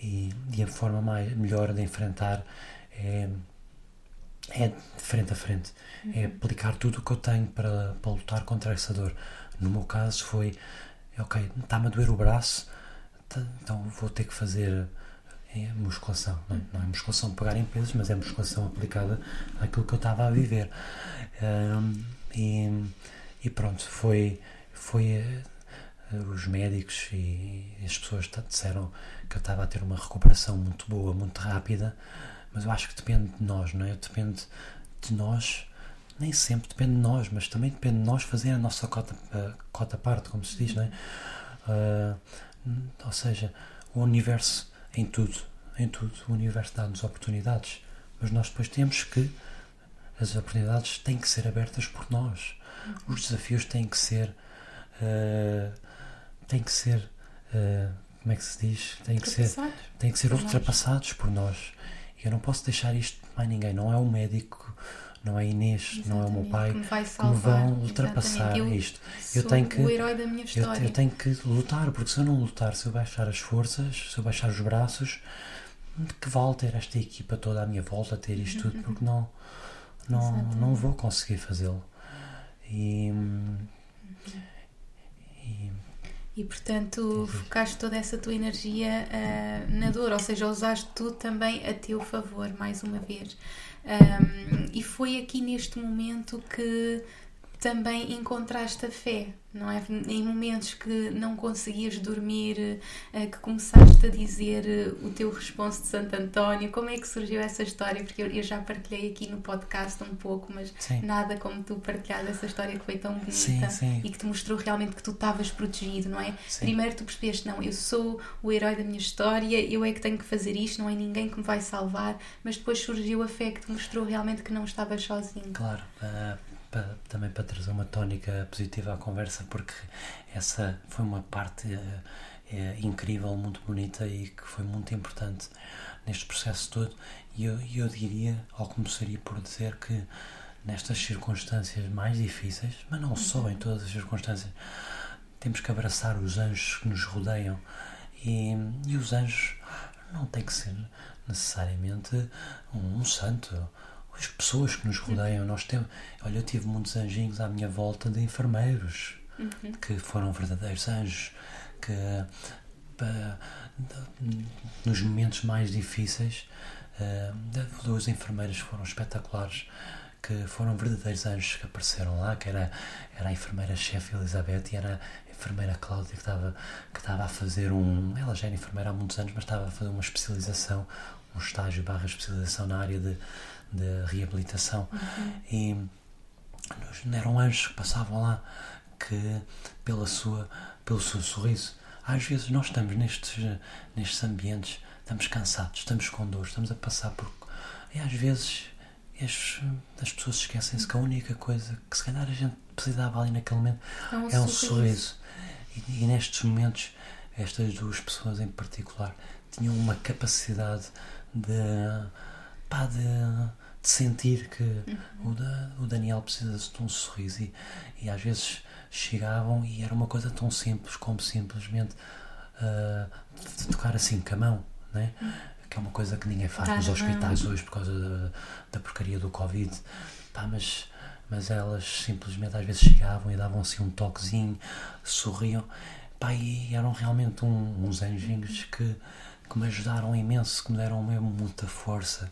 e, e a forma mais, melhor de enfrentar é, é de frente a frente, é uhum. é aplicar tudo o que eu tenho para, para lutar contra essa dor. No meu caso foi, ok, está-me a doer o braço, então vou ter que fazer é musculação, não é? não é musculação pegar em pesos, mas é musculação aplicada àquilo que eu estava a viver. Um, e, e, pronto, foi, foi uh, os médicos e as pessoas disseram que eu estava a ter uma recuperação muito boa, muito rápida, mas eu acho que depende de nós, não é? Depende de nós, nem sempre depende de nós, mas também depende de nós fazer a nossa cota, a cota parte, como se diz, não é? Uh, ou seja, o universo em tudo, em tudo, o universo dá-nos oportunidades, mas nós depois temos que as oportunidades têm que ser abertas por nós. Os desafios têm que ser uh, têm que ser uh, como é que se diz? Têm que ser, têm que ser ultrapassados por nós. Eu não posso deixar isto para ninguém. Não é o médico, não é Inês, Exatamente. não é o meu pai que, me vão ultrapassar eu isto. Eu tenho que o herói da minha história. Eu, eu, tenho que lutar, porque se eu não lutar, se eu baixar as forças, se eu baixar os braços, de que vale ter esta equipa toda à minha volta, ter isto tudo, porque não, não, não vou conseguir fazê-lo. E, e, e, portanto focaste toda essa tua energia uh, na dor, ou seja, usaste tudo também a teu favor, mais uma vez. Um, e foi aqui neste momento que também encontraste a fé, não é? Em momentos que não conseguias dormir, eh, que começaste a dizer eh, o teu responso de Santo António, como é que surgiu essa história? Porque eu, já partilhei aqui no podcast um pouco, mas sim. nada como tu partilhar essa história que foi tão bonita sim, sim. e que te mostrou realmente que tu estavas protegido, não é? Primeiro tu percebeste, não, eu sou o herói da minha história, eu é que tenho que fazer isto, não é ninguém que me vai salvar, mas depois surgiu a fé que te mostrou realmente que não estavas sozinho. Claro. Uh para, também para trazer uma tónica positiva à conversa, porque essa foi uma parte é, incrível, muito bonita e que foi muito importante neste processo todo. E eu, eu diria, ou começaria por dizer que nestas circunstâncias mais difíceis, mas não só em todas as circunstâncias, temos que abraçar os anjos que nos rodeiam. E, e os anjos não têm que ser necessariamente um, um santo as pessoas que nos rodeiam. Nós temos, olha, eu tive muitos anjinhos à minha volta de enfermeiros uhum. que foram verdadeiros anjos, que nos momentos mais difíceis, uh, duas enfermeiras foram espetaculares que foram verdadeiros anjos que apareceram lá, que era, era a enfermeira-chefe Elizabeth e era a enfermeira Cláudia que estava, que estava a fazer um. Ela já era enfermeira há muitos anos, mas estava a fazer uma especialização, um estágio barra especialização na área de, de reabilitação. Uhum. E eram anjos que passavam lá que pela sua, pelo seu sorriso. Às vezes nós estamos nestes, nestes ambientes, estamos cansados, estamos com dor, estamos a passar por. E às vezes as, as pessoas esquecem-se que a única coisa que se calhar a gente precisava ali naquele momento é um, é um sorriso. sorriso. E, e nestes momentos, estas duas pessoas em particular tinham uma capacidade de, pá, de de sentir que uhum. o, da, o Daniel precisa de um sorriso e, e às vezes chegavam e era uma coisa tão simples como simplesmente uh, de, tocar assim com a mão, né? Uhum. que é uma coisa que ninguém faz nos hospitais hoje por causa da, da porcaria do Covid. Pá, mas, mas elas simplesmente às vezes chegavam e davam assim um toquezinho, sorriam. Pá, e eram realmente um, uns anjinhos que, que me ajudaram imenso, que me deram mesmo muita força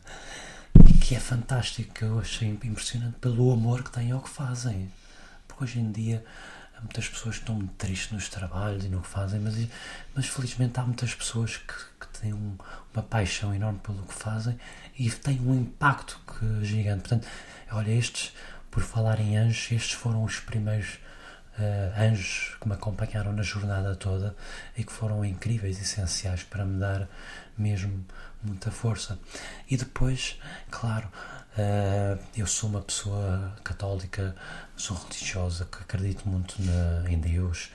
que é fantástico, que eu achei impressionante pelo amor que têm ao que fazem. Porque hoje em dia há muitas pessoas que estão muito tristes nos trabalhos e no que fazem, mas, mas felizmente há muitas pessoas que, que têm um, uma paixão enorme pelo que fazem e têm um impacto que, gigante. Portanto, olha, estes, por falar em anjos, estes foram os primeiros uh, anjos que me acompanharam na jornada toda e que foram incríveis, essenciais para me dar mesmo muita força. E depois, claro, uh, eu sou uma pessoa católica, sou religiosa, que acredito muito na, em Deus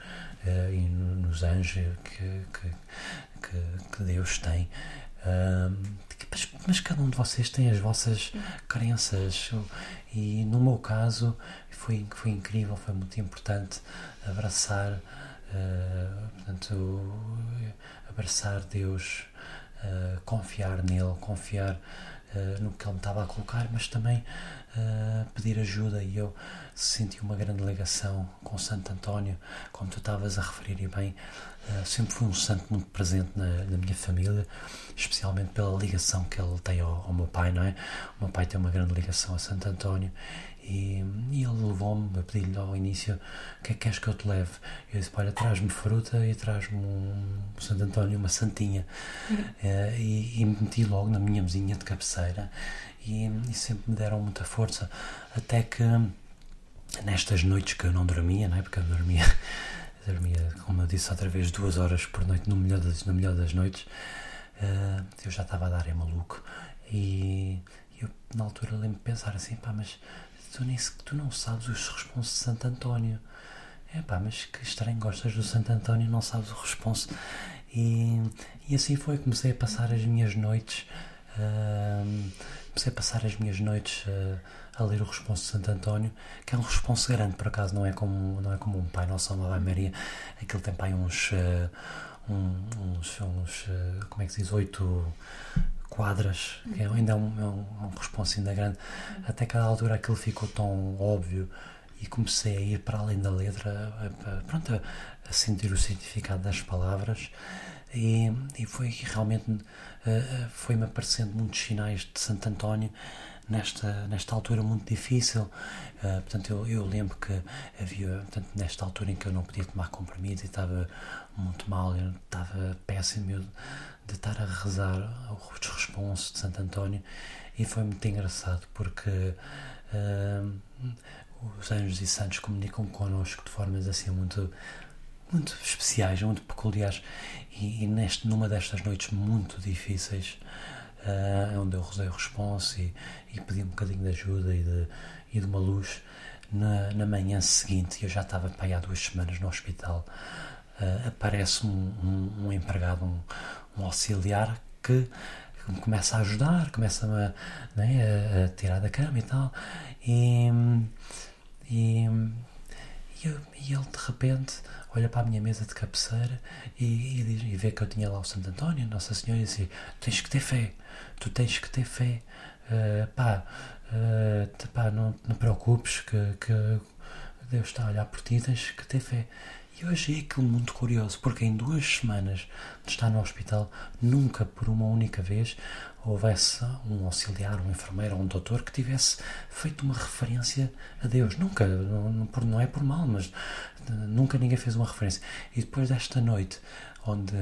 uh, e nos anjos que, que, que, Deus tem. Uh, mas, mas, cada um de vocês tem as vossas crenças e no meu caso foi, foi incrível, foi muito importante abraçar, portanto, abraçar Deus uh, confiar nele, confiar uh, no que ele me estava a colocar, mas também uh, pedir ajuda e eu senti uma grande ligação com Santo António, como tu estavas a referir e bem, sempre foi um santo muito presente na, na, minha família, especialmente pela ligação que ele tem ao, ao meu pai, não é? O meu pai tem uma grande ligação a Santo António e, e ele levou-me a pedir-lhe ao início: O que é que queres que eu te leve? Eu disse: Olha, traz-me fruta e traz-me um, Santo António, uma santinha. Uhum. Uh, e, e meti logo na minha mesinha de cabeceira e, e, sempre me deram muita força. Até que nestas noites que eu não dormia, não é? Porque eu dormia, dormia como eu disse outra vez, duas horas por noite, no melhor das, no melhor das noites, uh, eu já estava a dar é maluco. E eu, na altura, lembro-me de pensar assim: pá, mas tu, nem, tu não sabes os responsos de Santo António. É pá, mas que estranho, gostas do Santo António e não sabes o responso. E, e assim foi, comecei a passar as minhas noites, uh, comecei a passar as minhas noites uh, a ler o responso de Santo António, que é um responso grande, por acaso, não é como, não é como um Pai Nosso, uma Ave Maria, aquele tem pai uns, uh, uns, uns, como é que se diz, oito quadras, que é ainda é um, é um, responso ainda grande. Até que a altura aquilo ficou tão óbvio e comecei a ir para além da letra, a, a, pronto, a, a, sentir o significado das palavras e, e foi realmente uh, foi-me aparecendo muitos sinais de Santo António nesta, nesta altura muito difícil. Uh, portanto, eu, eu lembro que havia, portanto, nesta altura em que eu não podia tomar comprimidos e estava muito mal, eu estava péssimo. Eu, de estar a rezar os responsos de Santo António e foi muito engraçado porque uh, os anjos e santos comunicam connosco de formas assim muito muito especiais, muito peculiares e, e neste, numa destas noites muito difíceis uh, onde eu rezei o responso e, e, pedi um bocadinho de ajuda e de, e de uma luz na, na manhã seguinte, eu já estava aí há duas semanas no hospital uh, aparece um, um, um empregado, um, um auxiliar que me começa a ajudar, começa-me a, né, a, tirar da cama e tal. E, e, e, eu, e, ele de repente olha para a minha mesa de cabeceira e, e, diz, e vê que eu tinha lá o Santo António, Nossa Senhora, e diz: Tens que ter fé, tu tens que ter fé. Uh, pá, uh, pá, não te preocupes que, que Deus está a olhar por ti, tens que ter fé. E eu achei aquilo muito curioso, porque em duas semanas de estar no hospital, nunca por uma única vez houvesse um auxiliar, um enfermeiro ou um doutor que tivesse feito uma referência a Deus. Nunca, não, não é por mal, mas nunca ninguém fez uma referência. E depois desta noite, onde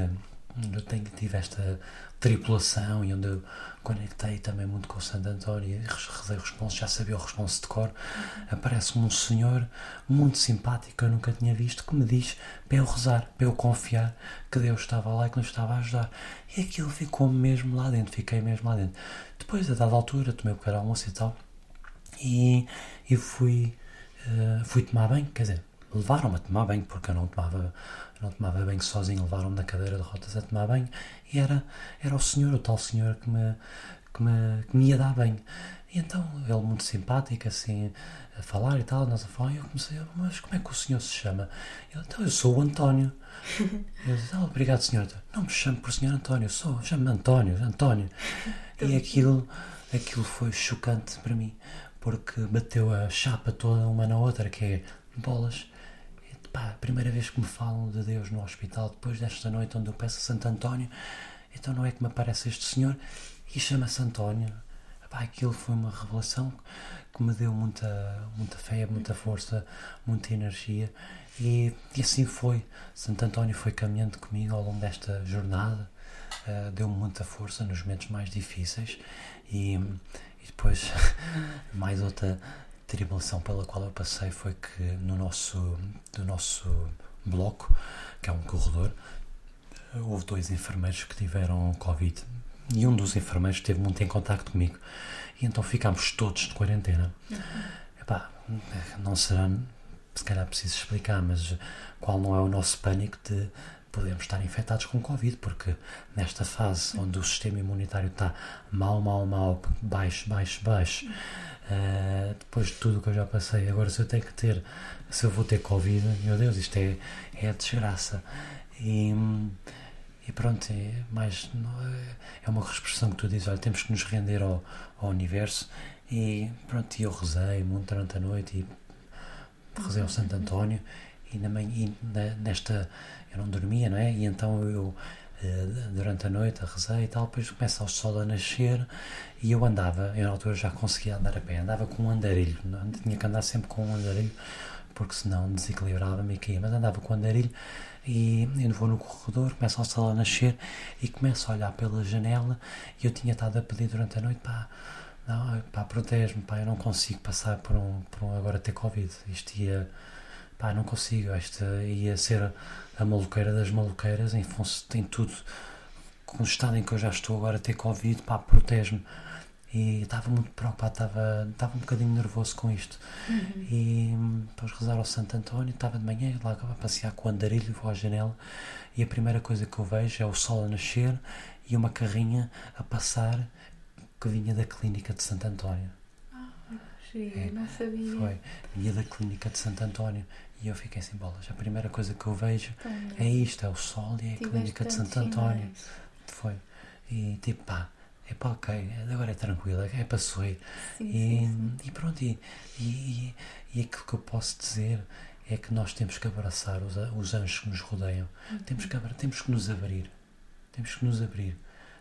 eu tenho, tive esta tripulação e onde eu conectei também muito com o Santo António e rezei o responso, já sabia o responso de cor. Aparece-me um senhor muito simpático que eu nunca tinha visto que me diz para eu rezar, para eu confiar que Deus estava lá e que nos estava a ajudar. E aquilo ficou mesmo lá dentro, fiquei mesmo lá dentro. Depois, a dada altura, tomei o pequeno almoço e tal e, e fui, uh, fui tomar banho, quer dizer, levaram-me a tomar banho porque eu não tomava não tomava banho sozinho, levaram-me na cadeira de rodas a tomar banho e era, era o senhor, o tal senhor que me, que me, que me ia dar banho. E então, ele muito simpático, assim, a falar e tal, nós a falar, e eu comecei, mas como é que o senhor se chama? Ele, então, eu sou o António. eu disse, oh, obrigado, senhor. Não me chame por senhor António, sou, chame-me António, António. e aquilo, aquilo foi chocante para mim, porque bateu a chapa toda uma na outra, que é bolas pá, primeira vez que me falam de Deus no hospital, depois desta noite onde eu peço a Santo António, então não é que me aparece este senhor e chama-se António. Pá, aquilo foi uma revelação que me deu muita, muita fé, muita força, muita energia e, e assim foi. Santo António foi caminhando comigo ao longo desta jornada, uh, deu-me muita força nos momentos mais difíceis e, e depois mais outra tribulação pela qual eu passei foi que no nosso, no nosso bloco, que é um corredor, houve dois enfermeiros que tiveram Covid e um dos enfermeiros esteve muito em contato comigo e então ficámos todos de quarentena. Uhum. Epá, não será, se calhar preciso explicar, mas qual não é o nosso pânico de podemos estar infectados com Covid, porque nesta fase onde o sistema imunitário está mal, mal, mal, baixo, baixo, baixo, Uh, depois de tudo que eu já passei, agora se eu tenho que ter, se eu vou ter Covid, meu Deus, isto é, é a desgraça. E, e pronto, é, mais, é uma expressão que tu dizes, olha, temos que nos render ao, ao universo e pronto, eu rezei muito durante a noite e rezei ao Santo António e, na manhã, e nesta, eu não dormia, não é? E então eu eh, durante a noite rezei e tal, depois começa o sol a nascer e eu andava, eu na altura já conseguia andar a pé, andava com um andarilho, não? tinha que andar sempre com um andarilho porque senão desequilibrava-me e caía, mas andava com um andarilho e eu vou no corredor, começa o sol a nascer e começo a olhar pela janela e eu tinha estado a pedir durante a noite, pá, não, pá, protege-me, pá, eu não consigo passar por um, por um agora ter Covid, isto ia, pá, não consigo, isto ia ser a maluqueira das maluqueiras em, em tudo, com o estado em que eu já estou agora a ter Covid, pá, protege-me e estava muito preocupado, estava, estava um bocadinho nervoso com isto. Uhum. E depois rezar ao Santo António, estava de manhã, lá a passear com o andarilho, vou à janela e a primeira coisa que eu vejo é o sol a nascer e uma carrinha a passar que vinha da clínica de Santo António. Ah, é, não sabia. Foi, vinha da clínica de Santo António e eu fiquei sem bolas. A primeira coisa que eu vejo é isto, é o sol e é a clínica de Santo António. Foi. E tipo, pá, é pá, ok, agora é tranquilo, é para e, e pronto, e, e, e aquilo que eu posso dizer é que nós temos que abraçar os, os anjos que nos rodeiam, uhum. temos, que, temos que nos abrir, temos que nos abrir,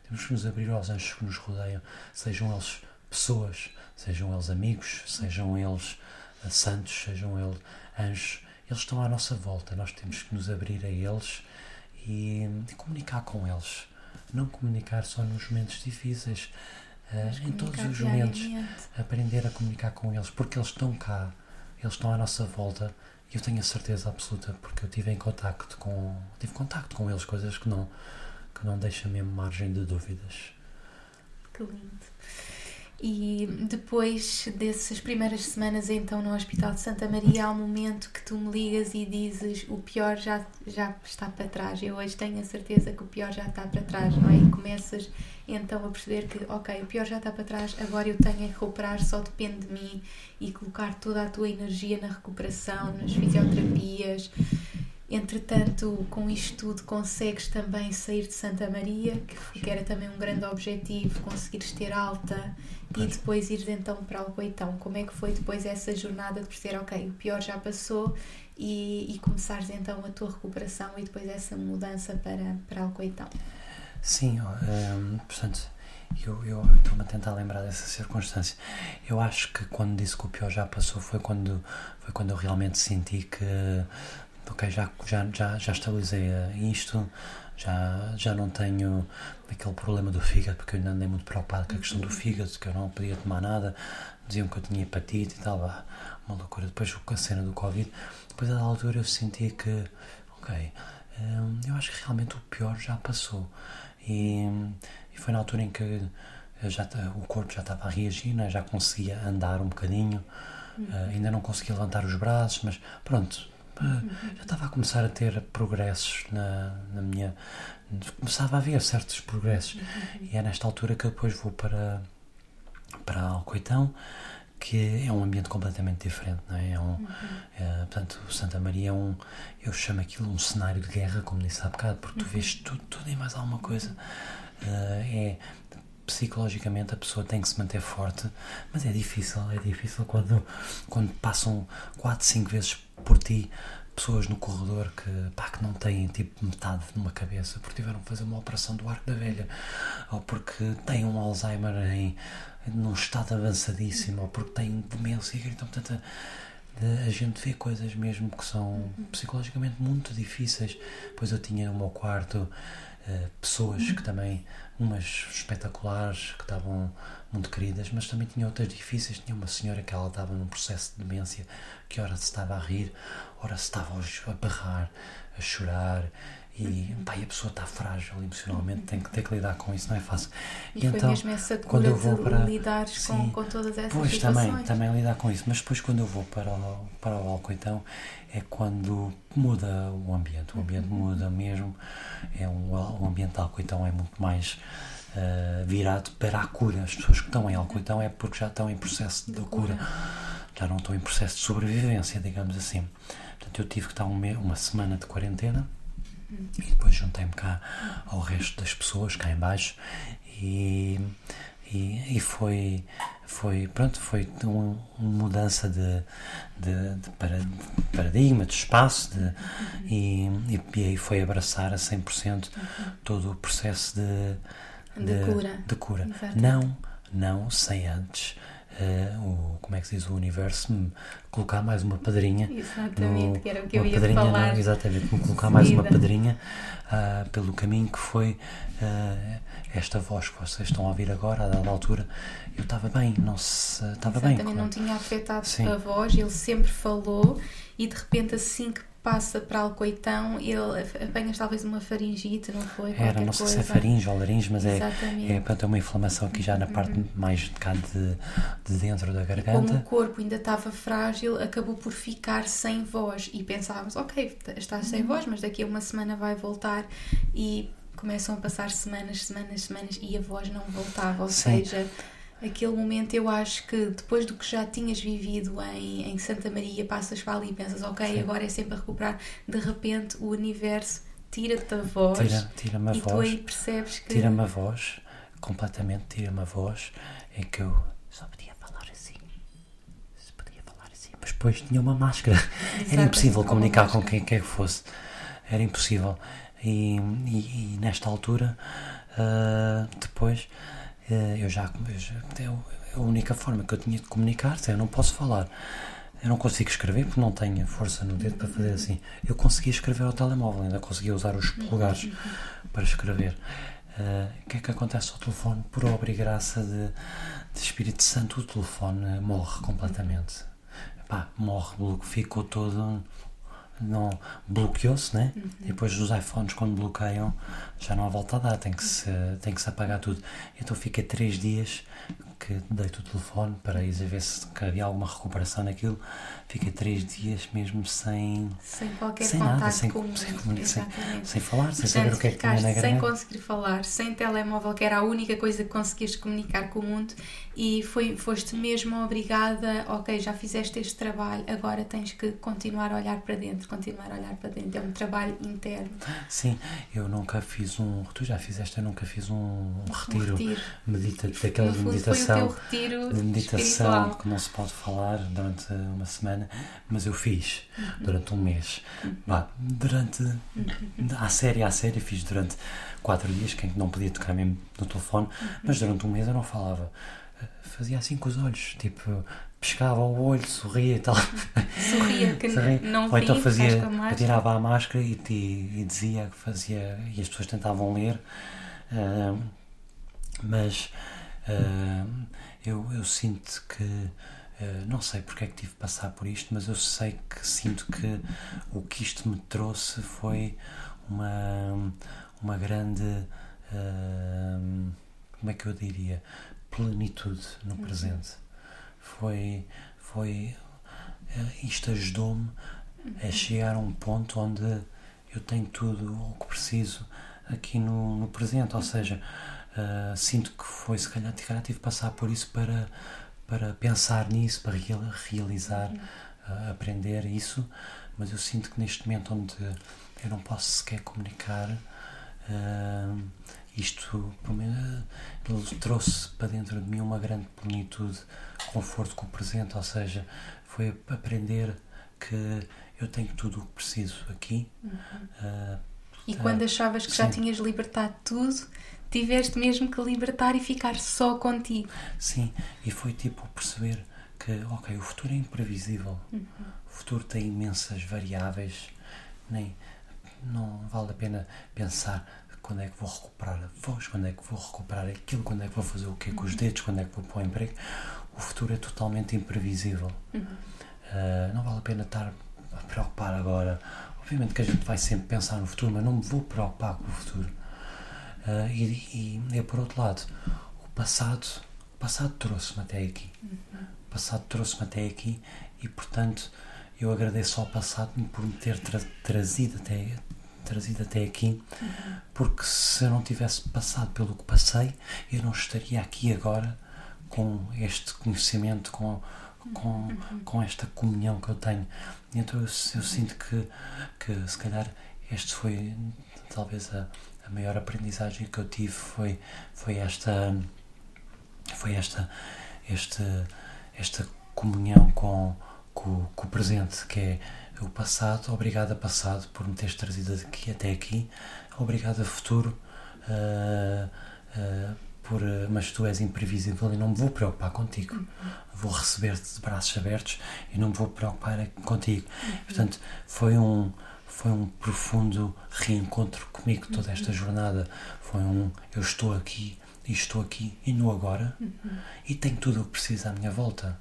temos que nos abrir aos anjos que nos rodeiam, sejam eles pessoas, sejam eles amigos, sejam eles uh, santos, sejam eles anjos, eles estão à nossa volta, nós temos que nos abrir a eles e, e comunicar com eles não comunicar só nos momentos difíceis, uh, em todos os momentos, aprender a comunicar com eles, porque eles estão cá, eles estão à nossa volta e eu tenho a certeza absoluta porque eu tive em contacto com tive contacto com eles, coisas que não que não deixam mesmo margem de dúvidas. Que lindo. E depois dessas primeiras semanas então no Hospital de Santa Maria, há um momento que tu me ligas e dizes o pior já, já está para trás. Eu hoje tenho a certeza que o pior já está para trás, não é? E começas então a perceber que, ok, o pior já está para trás, agora eu tenho a recuperar, só depende de mim e colocar toda a tua energia na recuperação, nas fisioterapias. Entretanto, com isto tudo, consegues também sair de Santa Maria, que, que era também um grande objetivo, conseguires ter alta e depois ires então para Alcoitão. Como é que foi depois essa jornada de perceber, ok, o pior já passou e, e começares então a tua recuperação e depois essa mudança para, para Alcoitão? Sim, um, portanto, eu, eu estou-me a tentar lembrar dessa circunstância. Eu acho que quando disse que o pior já passou foi quando, foi quando eu realmente senti que ok, já, já, já, já estabilizei isto, já, já não tenho aquele problema do fígado, porque eu ainda andei muito preocupado com a questão do uhum. fígado, que eu não podia tomar nada, diziam que eu tinha hepatite e tal, uma loucura. Depois com a cena do Covid, depois a altura eu senti que, ok, hum, eu acho que realmente o pior já passou. E, e foi na altura em que já, o corpo já estava a reagir, né? já conseguia andar um bocadinho, uhum. uh, ainda não conseguia levantar os braços, mas pronto, já estava a começar a ter progressos na, na minha. Começava a haver certos progressos. E é nesta altura que eu depois vou para, para Alcoitão, que é um ambiente completamente diferente, não é? é um, é, portanto, Santa Maria é um. Eu chamo aquilo um cenário de guerra, como disse há bocado, porque tu vês tudo, tudo e mais alguma coisa. Uh, é psicologicamente a pessoa tem que se manter forte, mas é difícil, é difícil quando, quando passam 4, 5 vezes por ti pessoas no corredor que, pá, que não têm tipo metade de uma cabeça porque tiveram que fazer uma operação do arco da velha ou porque têm um Alzheimer em, num estado avançadíssimo ou porque têm demência então portanto a, a gente vê coisas mesmo que são psicologicamente muito difíceis. Pois eu tinha no meu quarto uh, pessoas que também umas espetaculares que estavam muito queridas, mas também tinha outras difíceis. Tinha uma senhora que ela estava num processo de demência, que ora se estava a rir, ora se estava a berrar, a chorar. E, uhum. pá, e a pessoa está frágil emocionalmente, tem que ter que lidar com isso, não é fácil. E, e foi então, mesmo essa cura quando eu vou para, lidares sim, com, com todas essas pois, situações. Também, também lidar com isso, mas depois quando eu vou para o, para o Alcoitão é quando muda o ambiente, o ambiente uhum. muda mesmo, é um, o ambiente de Alcoitão é muito mais uh, virado para a cura. As pessoas que estão em Alcoitão é porque já estão em processo de, de cura. já não estão em processo de sobrevivência, digamos assim. Portanto, eu tive que estar um uma semana de quarentena E depois juntei-me cá ao resto das pessoas, cá em baixo, e, e, e foi, foi, pronto, foi uma, mudança de, de, de, paradigma, de espaço, de, e, e, aí foi abraçar a 100% todo o processo de, de, cura. De cura. Não, não sem antes uh, o, como é que se diz, o universo me colocar mais uma padrinha. Exatamente, no, que era o que eu ia padrinha, falar. Não, exatamente, me colocar mais uma padrinha uh, pelo caminho que foi uh, esta voz que vocês estão a ouvir agora, a dada altura. Eu estava bem, não se. Estava bem. Exatamente, não tinha afetado Sim. a voz, ele sempre falou e de repente assim que passa para Alcoitão, ele apanhas talvez uma faringite, não foi? Era, não sei coisa. se é faringe ou laringe, mas é, é, é uma inflamação aqui já na parte uhum. mais de cá de, de dentro da garganta. Como o corpo ainda estava frágil, acabou por ficar sem voz e pensávamos, ok, está sem uhum. voz, mas daqui a uma semana vai voltar e começam a passar semanas, semanas, semanas e a voz não voltava, ou Sim. seja aquele momento eu acho que depois do que já tinhas vivido em, em Santa Maria, passas para ali e pensas, ok, Sim. agora é sempre a recuperar, de repente o universo tira-te a voz tira, tira-me a e voz, tu aí percebes que. Tira-me a voz, completamente tira-me a voz, em que eu só podia falar assim. Se podia falar assim, mas depois tinha uma máscara. Exato, Era impossível comunicar com quem quer que fosse. Era impossível. E, e, e nesta altura, uh, depois eu já, eu já é a única forma que eu tinha de comunicar, eu não posso falar. Eu não consigo escrever porque não tenho força no dedo para fazer assim. Eu conseguia escrever ao telemóvel, ainda conseguia usar os polegares para escrever. Eh, o uh, que é que acontece ao telefone? Por obra e graça de, de Espírito Santo, o telefone morre completamente. Pá, morre, ficou todo não bloqueou-se, né? Uhum. Depois os iPhones quando bloqueiam já não há volta a dar, tem que se, tem que se apagar tudo. Então fiquei três dias que deito o telefone para ir ver se havia alguma recuperação naquilo. Fiquei três dias mesmo sem, sem qualquer sem nada, sem, com sem, sem, sem, falar, sem saber o que é que tinha na. Sem conseguir falar, sem telemóvel, que era a única coisa que conseguias comunicar com o mundo, e foi, foste mesmo obrigada, ok, já fizeste este trabalho, agora tens que continuar a olhar para dentro, continuar a olhar para dentro. É um trabalho interno. Sim, eu nunca fiz um. Tu já fizeste, eu nunca fiz um, um retiro, um retiro. Medita, daquela meditação. retiro de meditação espiritual. que não se pode falar durante uma semana, mas eu fiz durante um mês. Bah, durante. À série, à série, fiz durante quatro dias, quem não podia tocar mesmo no telefone, mas durante um mês eu não falava fazia assim com os olhos, tipo, pescava o olho, sorria e tal. Sorria, que sorria. não Ou então fazia, tirava a máscara e, e, e, dizia que fazia, e as pessoas tentavam ler, uh, mas uh, eu, eu sinto que, uh, não sei porque é que tive de passar por isto, mas eu sei que sinto que o que isto me trouxe foi uma, uma grande, como é que eu diria, plenitude no uhum. presente. Foi, foi, eh, isto ajudou-me a uhum. chegar a um ponto onde eu tenho tudo o que preciso aqui no, no presente, ou seja, uh, sinto que foi, se calhar, se calhar tive de passar por isso para, para pensar nisso, para realizar, uh, aprender isso, mas eu sinto que neste momento onde eu não posso sequer comunicar, uh, isto ele trouxe para dentro de mim uma grande plenitude, conforto com o presente, ou seja, foi aprender que eu tenho tudo o que preciso aqui. Uhum. Uh, e quando achavas que sim. já tinhas libertado tudo, tiveste mesmo que libertar e ficar só contigo. Sim, e foi tipo perceber que, ok, o futuro é imprevisível, uhum. o futuro tem imensas variáveis, nem não vale a pena pensar quando é que vou recuperar a voz, quando é que vou recuperar aquilo, quando é que vou fazer o quê com os dedos, quando é que vou pôr o emprego. O futuro é totalmente imprevisível. Uhum. Uh, não vale a pena estar a preocupar agora. Obviamente que a gente vai sempre pensar no futuro, mas não me vou preocupar com o futuro. Uh, e, e, e, por outro lado, o passado, o passado trouxe-me até aqui. O passado trouxe-me até aqui e, portanto, eu agradeço ao passado por me ter tra trazido até, trazido até aqui, porque se eu não tivesse passado pelo que passei, eu não estaria aqui agora com este conhecimento, com, com, com esta comunhão que eu tenho. Então eu, eu sinto que, que se calhar este foi talvez a maior aprendizagem que eu tive foi, foi esta foi esta este, esta comunhão com, com, com o presente que é o passado, obrigado a passado por me teres trazido aqui, até aqui, obrigado a futuro uh, uh, por, mas tu és imprevisível e não me vou preocupar contigo. Uhum. Vou receber-te de braços abertos e não me vou preocupar contigo. Uhum. Portanto, foi um, foi um profundo reencontro comigo toda esta uhum. jornada. Foi um eu estou aqui e estou aqui e no agora uhum. e tenho tudo o que preciso à minha volta.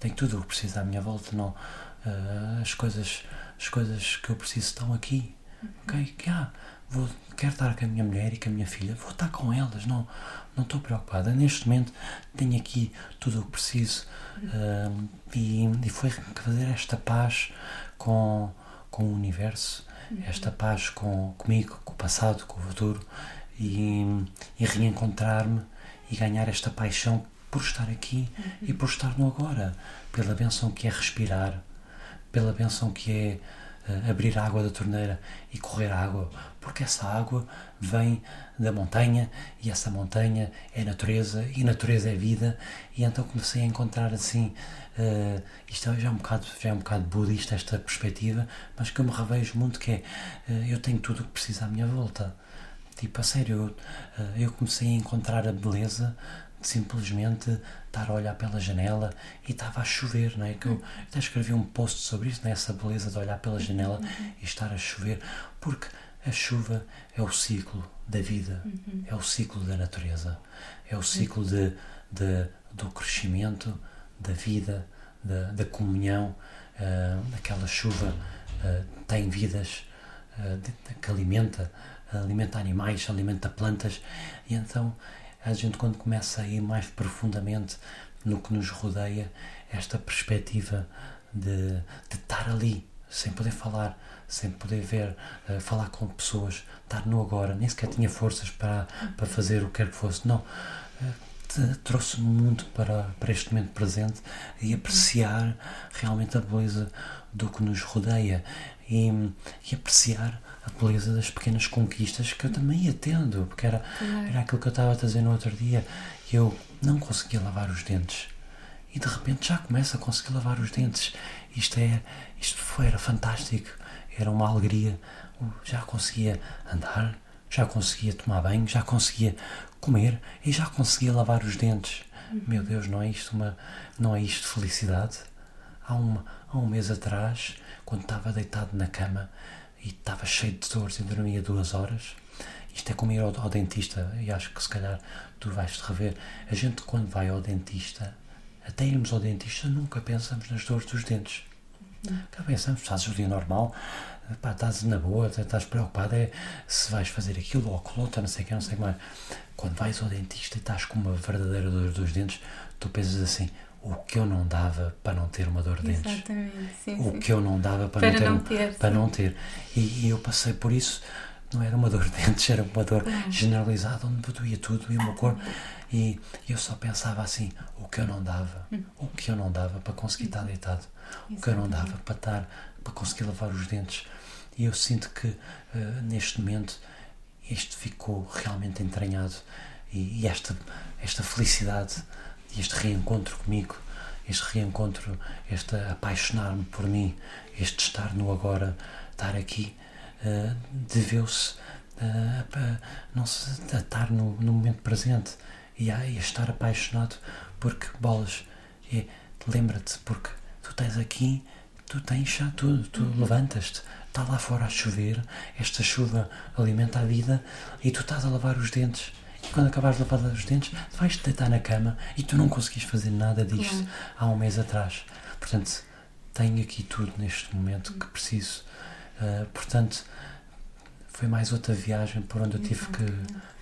Tenho tudo o que preciso à minha volta. Não, uh, as coisas as coisas que eu preciso estão aqui. Uhum. Ok? Que, ah, vou, quero estar com a minha mulher e com a minha filha, vou estar com elas, não, não estou preocupada. Neste momento tenho aqui tudo o que preciso uh, e, e foi fazer esta paz com, com o universo, esta paz com, comigo, com o passado, com o futuro e, e reencontrar-me e ganhar esta paixão por estar aqui uhum. e por estar no agora, pela benção que é respirar, pela benção que é abrir a água da torneira e correr a água, porque essa água vem da montanha e essa montanha é natureza e natureza é vida. E então comecei a encontrar assim uh, isto já é um bocado já é um bocado budista esta perspectiva mas que eu me revejo muito que é uh, eu tenho tudo o que preciso à minha volta. Tipo a sério eu, uh, eu comecei a encontrar a beleza simplesmente estar a olhar pela janela e estava a chover, não é? Que eu até escrevi um post sobre isso, nessa né? beleza de olhar pela janela e estar a chover, porque a chuva é o ciclo da vida, uhum. é o ciclo da natureza, é o ciclo de, de do crescimento, da vida, da, da comunhão. Uh, aquela chuva uh, tem vidas uh, de, de, que alimenta, alimenta animais, alimenta plantas, e então a gente quando começa a ir mais profundamente no que nos rodeia, esta perspectiva de, de estar ali, sem poder falar, sem poder ver, uh, falar com pessoas, estar no agora, nem sequer tinha forças para, para fazer o que quer que fosse, não. Uh, trouxe-me muito para, para este momento presente e apreciar realmente a beleza do que nos rodeia e, e apreciar a beleza das pequenas conquistas que eu também ia tendo, porque era, era aquilo que eu estava a dizer no outro dia. Eu não conseguia lavar os dentes e de repente já começo a conseguir lavar os dentes. Isto, é, isto foi, era fantástico, era uma alegria. Já conseguia andar, já conseguia tomar banho, já conseguia comer e já conseguia lavar os dentes. Uhum. Meu Deus, não é isto uma, não é isto felicidade? Há, uma, há um mês atrás, quando estava deitado na cama, e estava cheio de dores e dormia duas horas. Isto é como ir ao, ao, dentista, e acho que se calhar tu vais te rever. A gente, quando vai ao dentista, até irmos ao dentista, nunca pensamos nas dores dos dentes. Nunca pensamos, estás o dia normal, pá, estás na boa, estás preocupado é se vais fazer aquilo ou outro, não sei o que, não sei o que mais. Quando vais ao dentista e estás com uma verdadeira dor dos dentes, tu pensas assim: o que eu não dava para não ter uma dor de dentes. Exatamente, sim, o sim. que eu não dava para, para não ter, não ter para não ter. E, e, eu passei por isso, não era uma dor de dentes, era uma dor generalizada, onde me doía tudo e o meu corpo. E eu só pensava assim: o que eu não dava, hum. o que eu não dava para conseguir estar deitado, o que eu não dava para estar, para conseguir lavar os dentes. E eu sinto que uh, neste momento isto ficou realmente entranhado e, e esta, esta felicidade este reencontro comigo, este reencontro, este apaixonar-me por mim, este estar no agora, estar aqui, uh, deveu-se uh, não se, a estar no, no, momento presente e a, e a, estar apaixonado porque bolas, é, lembra-te, porque tu tens aqui, tu tens já tudo, tu uhum. levantas-te, está lá fora a chover, esta chuva alimenta a vida e tu estás a lavar os dentes quando acabares de lavar os dentes, vais-te deitar na cama e tu não conseguis fazer nada disto há um mês atrás. Portanto, tenho aqui tudo neste momento que preciso. Uh, portanto, foi mais outra viagem por onde eu tive que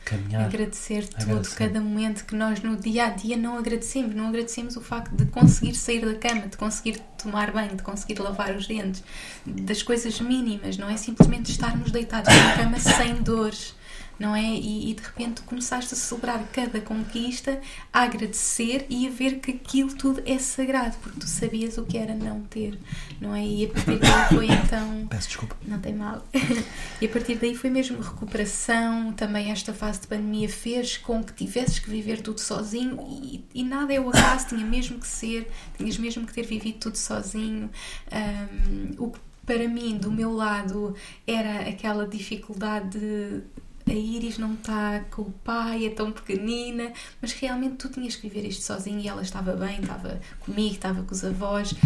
caminhar. Agradecer tudo, cada momento que nós no dia a dia não agradecemos. Não agradecemos o facto de conseguir sair da cama, de conseguir tomar banho, de conseguir lavar os dentes, das coisas mínimas, não é simplesmente estarmos deitados na cama sem dores não é? E, e, de repente começaste a celebrar cada conquista, a agradecer e a ver que aquilo tudo é sagrado, porque tu sabias o que era não ter, não é? E a partir daí foi então. Peço desculpa. Não tem mal. e a partir daí foi mesmo recuperação. Também esta fase de pandemia fez com que tivesses que viver tudo sozinho e, e nada é o acaso, tinha mesmo que ser, tinhas mesmo que ter vivido tudo sozinho. Um, o que para mim, do meu lado, era aquela dificuldade de a Iris não está com o pai, é tão pequenina, mas realmente tu tinhas que viver isto sozinho e ela estava bem, estava comigo, estava com os avós, uh,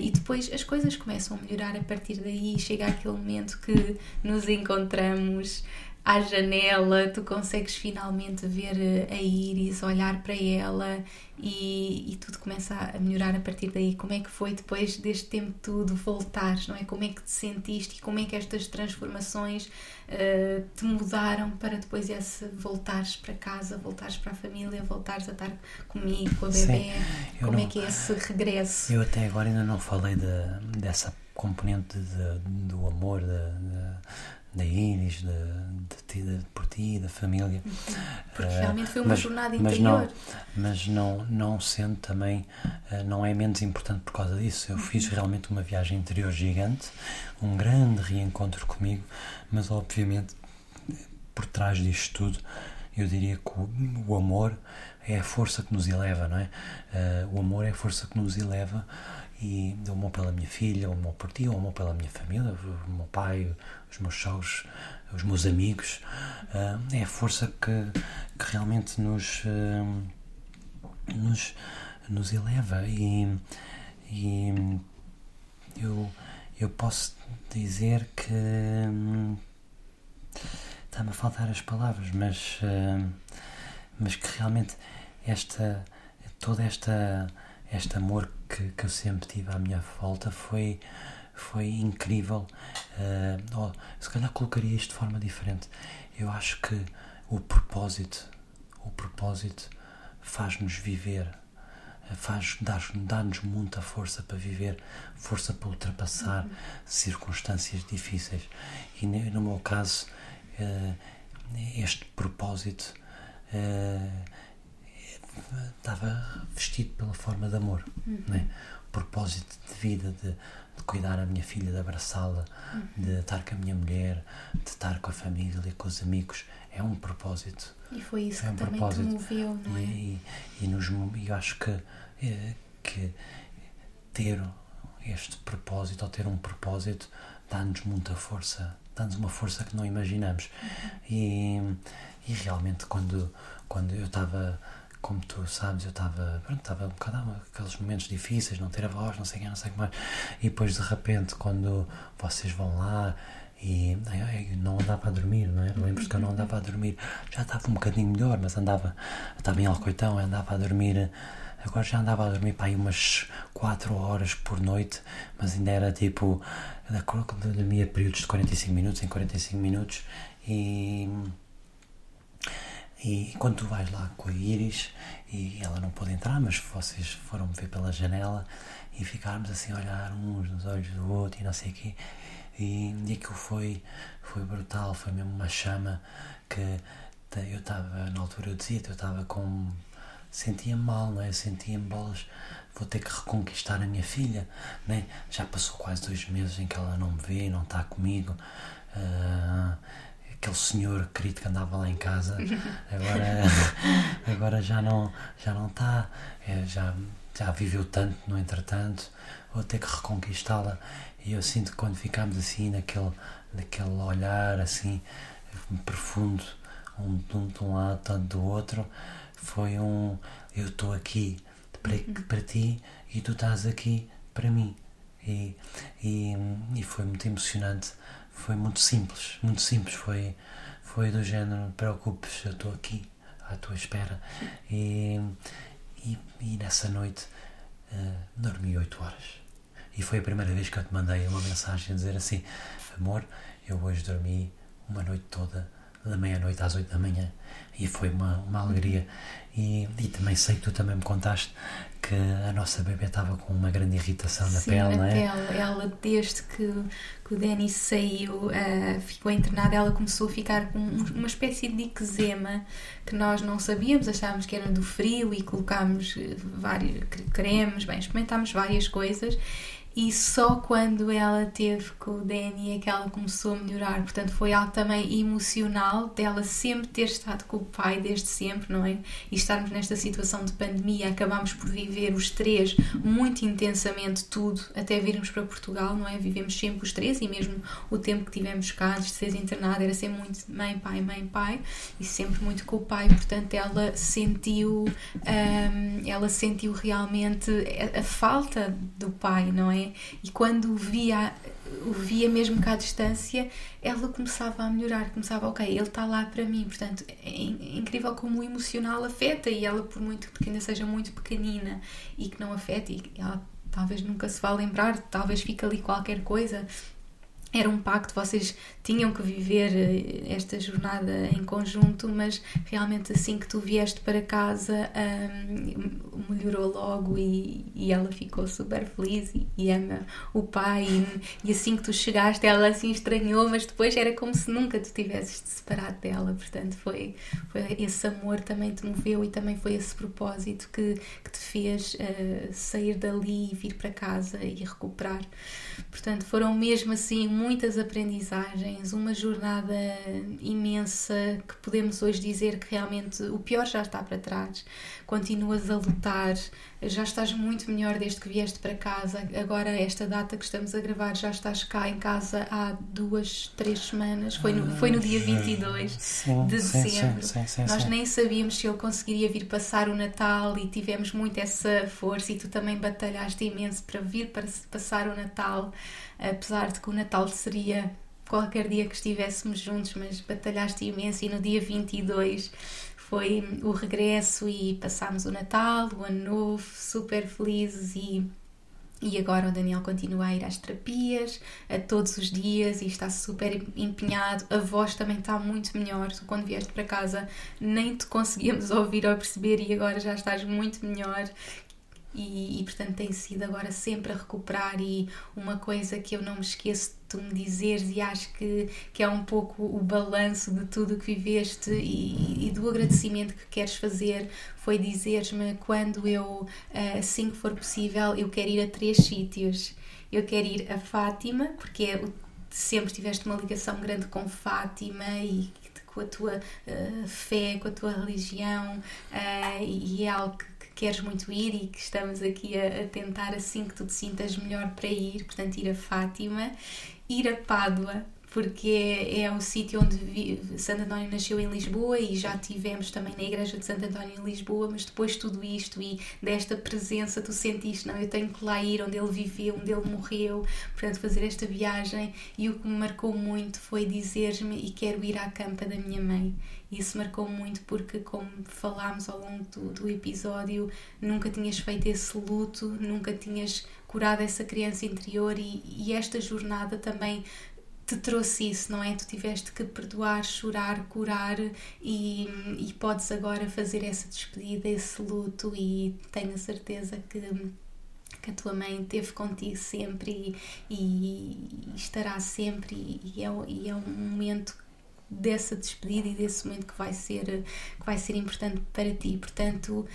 e depois as coisas começam a melhorar a partir daí. Chega aquele momento que nos encontramos à janela, tu consegues finalmente ver eh, a Iris, olhar para ela e, e, tudo começa a melhorar a partir daí. Como é que foi depois deste tempo tudo voltares, não é? Como é que te sentiste e como é que estas transformações uh, te mudaram para depois esse voltares para casa, voltares para a família, voltares a estar comigo, com a bebê? Sim, como é não, é que é esse regresso? Eu até agora ainda não falei de, dessa componente de, do amor, de, da Iris, de, de ti, de, por ti, da família. Porque uh, realmente foi uma mas, jornada mas interior. Não, mas não, não sendo também, uh, não é menos importante por causa disso. Eu fiz realmente uma viagem interior gigante, um grande reencontro comigo, mas obviamente por trás disto tudo, eu diria que o, o amor é a força que nos eleva, não é? Uh, o amor é a força que nos eleva e o amor pela minha filha, o amor por ti, o amor pela minha família, o meu pai, os meus sogros, os meus amigos. Uh, é a força que, que realmente nos, uh, nos, nos eleva e, e eu, eu posso dizer que hum, está-me a faltar as palavras, mas, uh, mas que realmente esta toda esta este amor que, que eu sempre tive à minha volta foi, foi incrível. Uh, oh, se calhar colocaria isto de forma diferente. Eu acho que o propósito, o propósito faz-nos viver, faz dar-nos dar muita força para viver, força para ultrapassar uhum. circunstâncias difíceis. E no meu caso, uh, este propósito uh, estava vestido pela forma de amor, uhum. né? o propósito de vida, de, de cuidar da minha filha, de abraçá-la, uhum. de estar com a minha mulher, de estar com a família, com os amigos, é um propósito. E foi isso é um que também propósito. te moveu, não é? E, e, e nos, eu acho que, é, que ter este propósito, ou ter um propósito, dá-nos muita força, dá-nos uma força que não imaginamos. Uhum. E, e realmente, quando, quando eu estava como tu sabes, eu estava, pronto, estava um bocado aqueles momentos difíceis, não ter a voz, não sei o que, não sei o que mais. E depois, de repente, quando vocês vão lá e não andava a dormir, não é? Lembro-te que eu não andava a dormir. Já estava um bocadinho melhor, mas andava, estava em Alcoitão, andava a dormir. Agora já andava a dormir para aí umas 4 horas por noite, mas ainda era tipo. Dormia períodos de 45 minutos em 45 minutos e e quando tu vais lá com a Iris, e ela não pôde entrar, mas vocês foram ver pela janela e ficarmos assim a olhar uns nos olhos do outro e não sei o quê. E, e aquilo foi, foi brutal, foi mesmo uma chama que eu estava, na altura eu dizia, eu estava com. sentia-me mal, não é? Sentia-me bolas, vou ter que reconquistar a minha filha, né? Já passou quase dois meses em que ela não me vê, não está comigo. Uh, aquele senhor querido que andava lá em casa agora agora já não já não está é, já já viveu tanto no entretanto vou ter que reconquistá-la e eu sinto que quando ficamos assim naquele naquele olhar assim profundo um, um de um lado tanto do outro foi um eu estou aqui para, uhum. para ti e tu estás aqui para mim e, e, e foi muito emocionante foi muito simples, muito simples. Foi, foi do género: não te preocupes, eu estou aqui à tua espera. E, e, e nessa noite uh, dormi 8 horas. E foi a primeira vez que eu te mandei uma mensagem a dizer assim: Amor, eu hoje dormi uma noite toda, da meia-noite às 8 da manhã. E foi uma, uma alegria. E, e também sei que tu também me contaste que a nossa bebê estava com uma grande irritação na Sim, pele, não é? pele. Ela, desde que, que o Denis saiu, uh, ficou internada, ela começou a ficar com uma espécie de eczema que nós não sabíamos, achávamos que era do frio e colocámos eh, vários cremes, bem, experimentámos várias coisas e só quando ela teve com o Danny é que ela começou a melhorar. Portanto, foi algo também emocional dela sempre ter estado com o pai desde sempre, não é? E estarmos nesta situação de pandemia, acabámos por viver os três muito intensamente tudo, até virmos para Portugal, não é? Vivemos sempre os três e mesmo o tempo que tivemos cá, de ser internada, era sempre muito mãe, pai, mãe, pai e sempre muito com o pai. Portanto, ela sentiu, hum, ela sentiu realmente a falta do pai, não é? E quando o via, o via mesmo cá à distância, ela começava a melhorar, começava, ok, ele está lá para mim. Portanto, é, é incrível como o emocional afeta e ela, por muito que ainda seja muito pequenina e que não afeta, e ela talvez nunca se vá lembrar, talvez fique ali qualquer coisa, era um pacto, vocês tinham que viver eh, esta jornada em conjunto, mas realmente assim que tu vieste para casa um, melhorou logo e, e, ela ficou super feliz e, e ama o pai e, e, assim que tu chegaste ela assim estranhou, mas depois era como se nunca tu tivesses te separado dela, portanto foi, foi esse amor também te moveu e também foi esse propósito que, que te fez uh, sair dali e vir para casa e recuperar. Portanto foram mesmo assim muitas aprendizagens, uma jornada imensa que podemos hoje dizer que realmente o pior já está para trás. Continuas a lutar, já estás muito melhor desde que vieste para casa. Agora, esta data que estamos a gravar, já estás cá em casa há duas, três semanas. Foi no, foi no dia 22 sim, de dezembro. Sim, sim, Nós nem sabíamos se ele conseguiria vir passar o Natal e tivemos muito essa força. E tu também batalhaste imenso para vir para passar o Natal, apesar de que o Natal seria qualquer dia que estivéssemos juntos, mas batalhaste imenso e no dia 22 foi o regresso e passámos o Natal, o Ano Novo, super felizes e e agora o Daniel continua a ir às terapias a todos os dias e está super empenhado. A voz também está muito melhor. Quando vieste para casa, nem te conseguíamos ouvir ou perceber, e agora já estás muito melhor e, e, portanto tem sido agora sempre a recuperar e uma coisa que eu não me esqueço de tu me dizeres e acho que, que é um pouco o balanço de tudo o que viveste e, e, do agradecimento que queres fazer foi dizeres-me quando eu, eh, assim que for possível, eu quero ir a três sítios. Eu quero ir a Fátima, porque é, sempre tiveste uma ligação grande com Fátima e com a tua uh, fé, com a tua religião, uh, e é algo que queres muito ir e que estamos aqui a, a, tentar assim que tu te sintas melhor para ir, portanto ir a Fátima, ir a Pádua, porque é, é o sítio onde Santo António nasceu em Lisboa e já tivemos também na igreja de Santo António em Lisboa, mas depois de tudo isto e desta presença tu sentiste, não, eu tenho que lá ir onde ele viveu, onde ele morreu, portanto fazer esta viagem. E o que me marcou muito foi dizer-me e quero ir à campa da minha mãe isso marcou muito porque, como falámos ao longo do, do episódio, nunca tinhas feito esse luto, nunca tinhas curado essa criança interior e, e esta jornada também te trouxe isso, não é? Tu tiveste que perdoar, chorar, curar e, e podes agora fazer essa despedida, esse luto e tenho a certeza que que a tua mãe teve contigo sempre e, e estará sempre e, é, e é um momento dessa despedida e desse momento que vai ser que vai ser importante para ti. Portanto,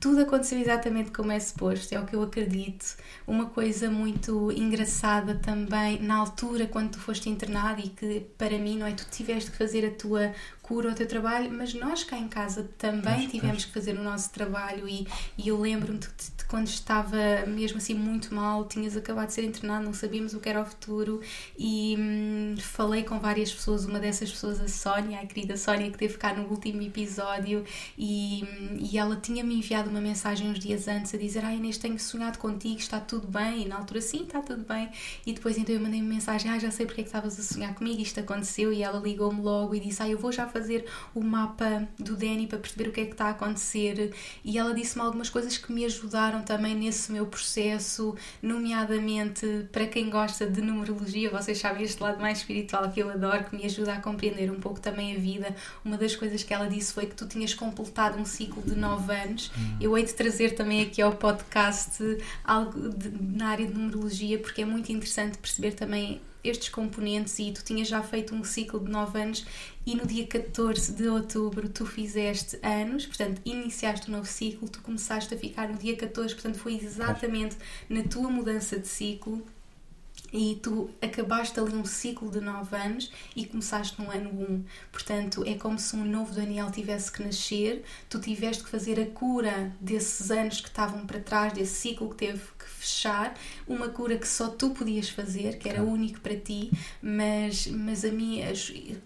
tudo aconteceu exatamente como é suposto, é o que eu acredito. Uma coisa muito engraçada também, na altura quando tu foste internado e que para mim, não é? Tu tiveste que fazer a tua cura, o teu trabalho, mas nós cá em casa também mas, tivemos mas... que fazer o nosso trabalho e, e eu lembro-me de, de, quando estava mesmo assim muito mal, tinhas acabado de ser internado, não sabíamos o que era o futuro e hum, falei com várias pessoas, uma dessas pessoas, a Sónia, a querida Sónia, que teve cá no último episódio e, hum, e ela tinha-me enviado uma mensagem uns dias antes a dizer, ah Inês, tenho sonhado contigo, está tudo bem? E na altura, sim, está tudo bem. E depois então eu mandei uma mensagem, ah, já sei porque é que estavas a sonhar comigo, isto aconteceu e ela ligou-me logo e disse, ah, eu vou já fazer fazer o mapa do Danny para perceber o que é que está a acontecer e ela disse-me algumas coisas que me ajudaram também nesse meu processo, nomeadamente para quem gosta de numerologia, vocês sabem este lado mais espiritual que eu adoro, que me ajuda a compreender um pouco também a vida. Uma das coisas que ela disse foi que tu tinhas completado um ciclo de nove anos. Hum. Eu hei de trazer também aqui ao podcast algo de, na área de numerologia, porque é muito interessante perceber também estes componentes e tu tinhas já feito um ciclo de 9 anos e no dia 14 de outubro tu fizeste anos, portanto iniciaste o um novo ciclo, tu começaste a ficar no dia 14, portanto foi exatamente na tua mudança de ciclo e tu acabaste ali um ciclo de 9 anos e começaste no ano 1. Portanto, é como se um novo Daniel tivesse que nascer, tu tiveste que fazer a cura desses anos que estavam para trás, desse ciclo que teve fechar, uma cura que só tu podias fazer, que era claro. único para ti, mas, mas a mim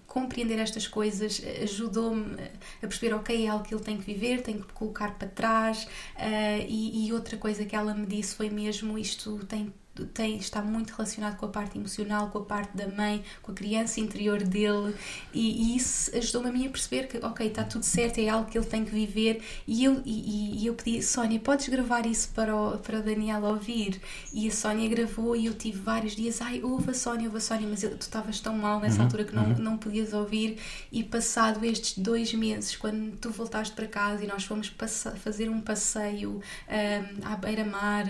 compreender estas coisas ajudou-me a perceber, ok, é algo que ele tem que viver, tem que colocar para trás, uh, e, e outra coisa que ela me disse foi mesmo isto tem tem, está muito relacionado com a parte emocional, com a parte da mãe, com a criança interior dele, e, e isso ajudou-me a mim a perceber que, ok, está tudo certo, é algo que ele tem que viver. E eu, e, e eu pedi, Sónia, podes gravar isso para o, para o Daniel ouvir? E a Sónia gravou, e eu tive vários dias, ai, ouve a Sónia, ouve a Sónia, mas eu, tu estavas tão mal nessa uhum, altura que não, uhum. não podias ouvir. E passado estes dois meses, quando tu voltaste para casa e nós fomos fazer um passeio um, à beira-mar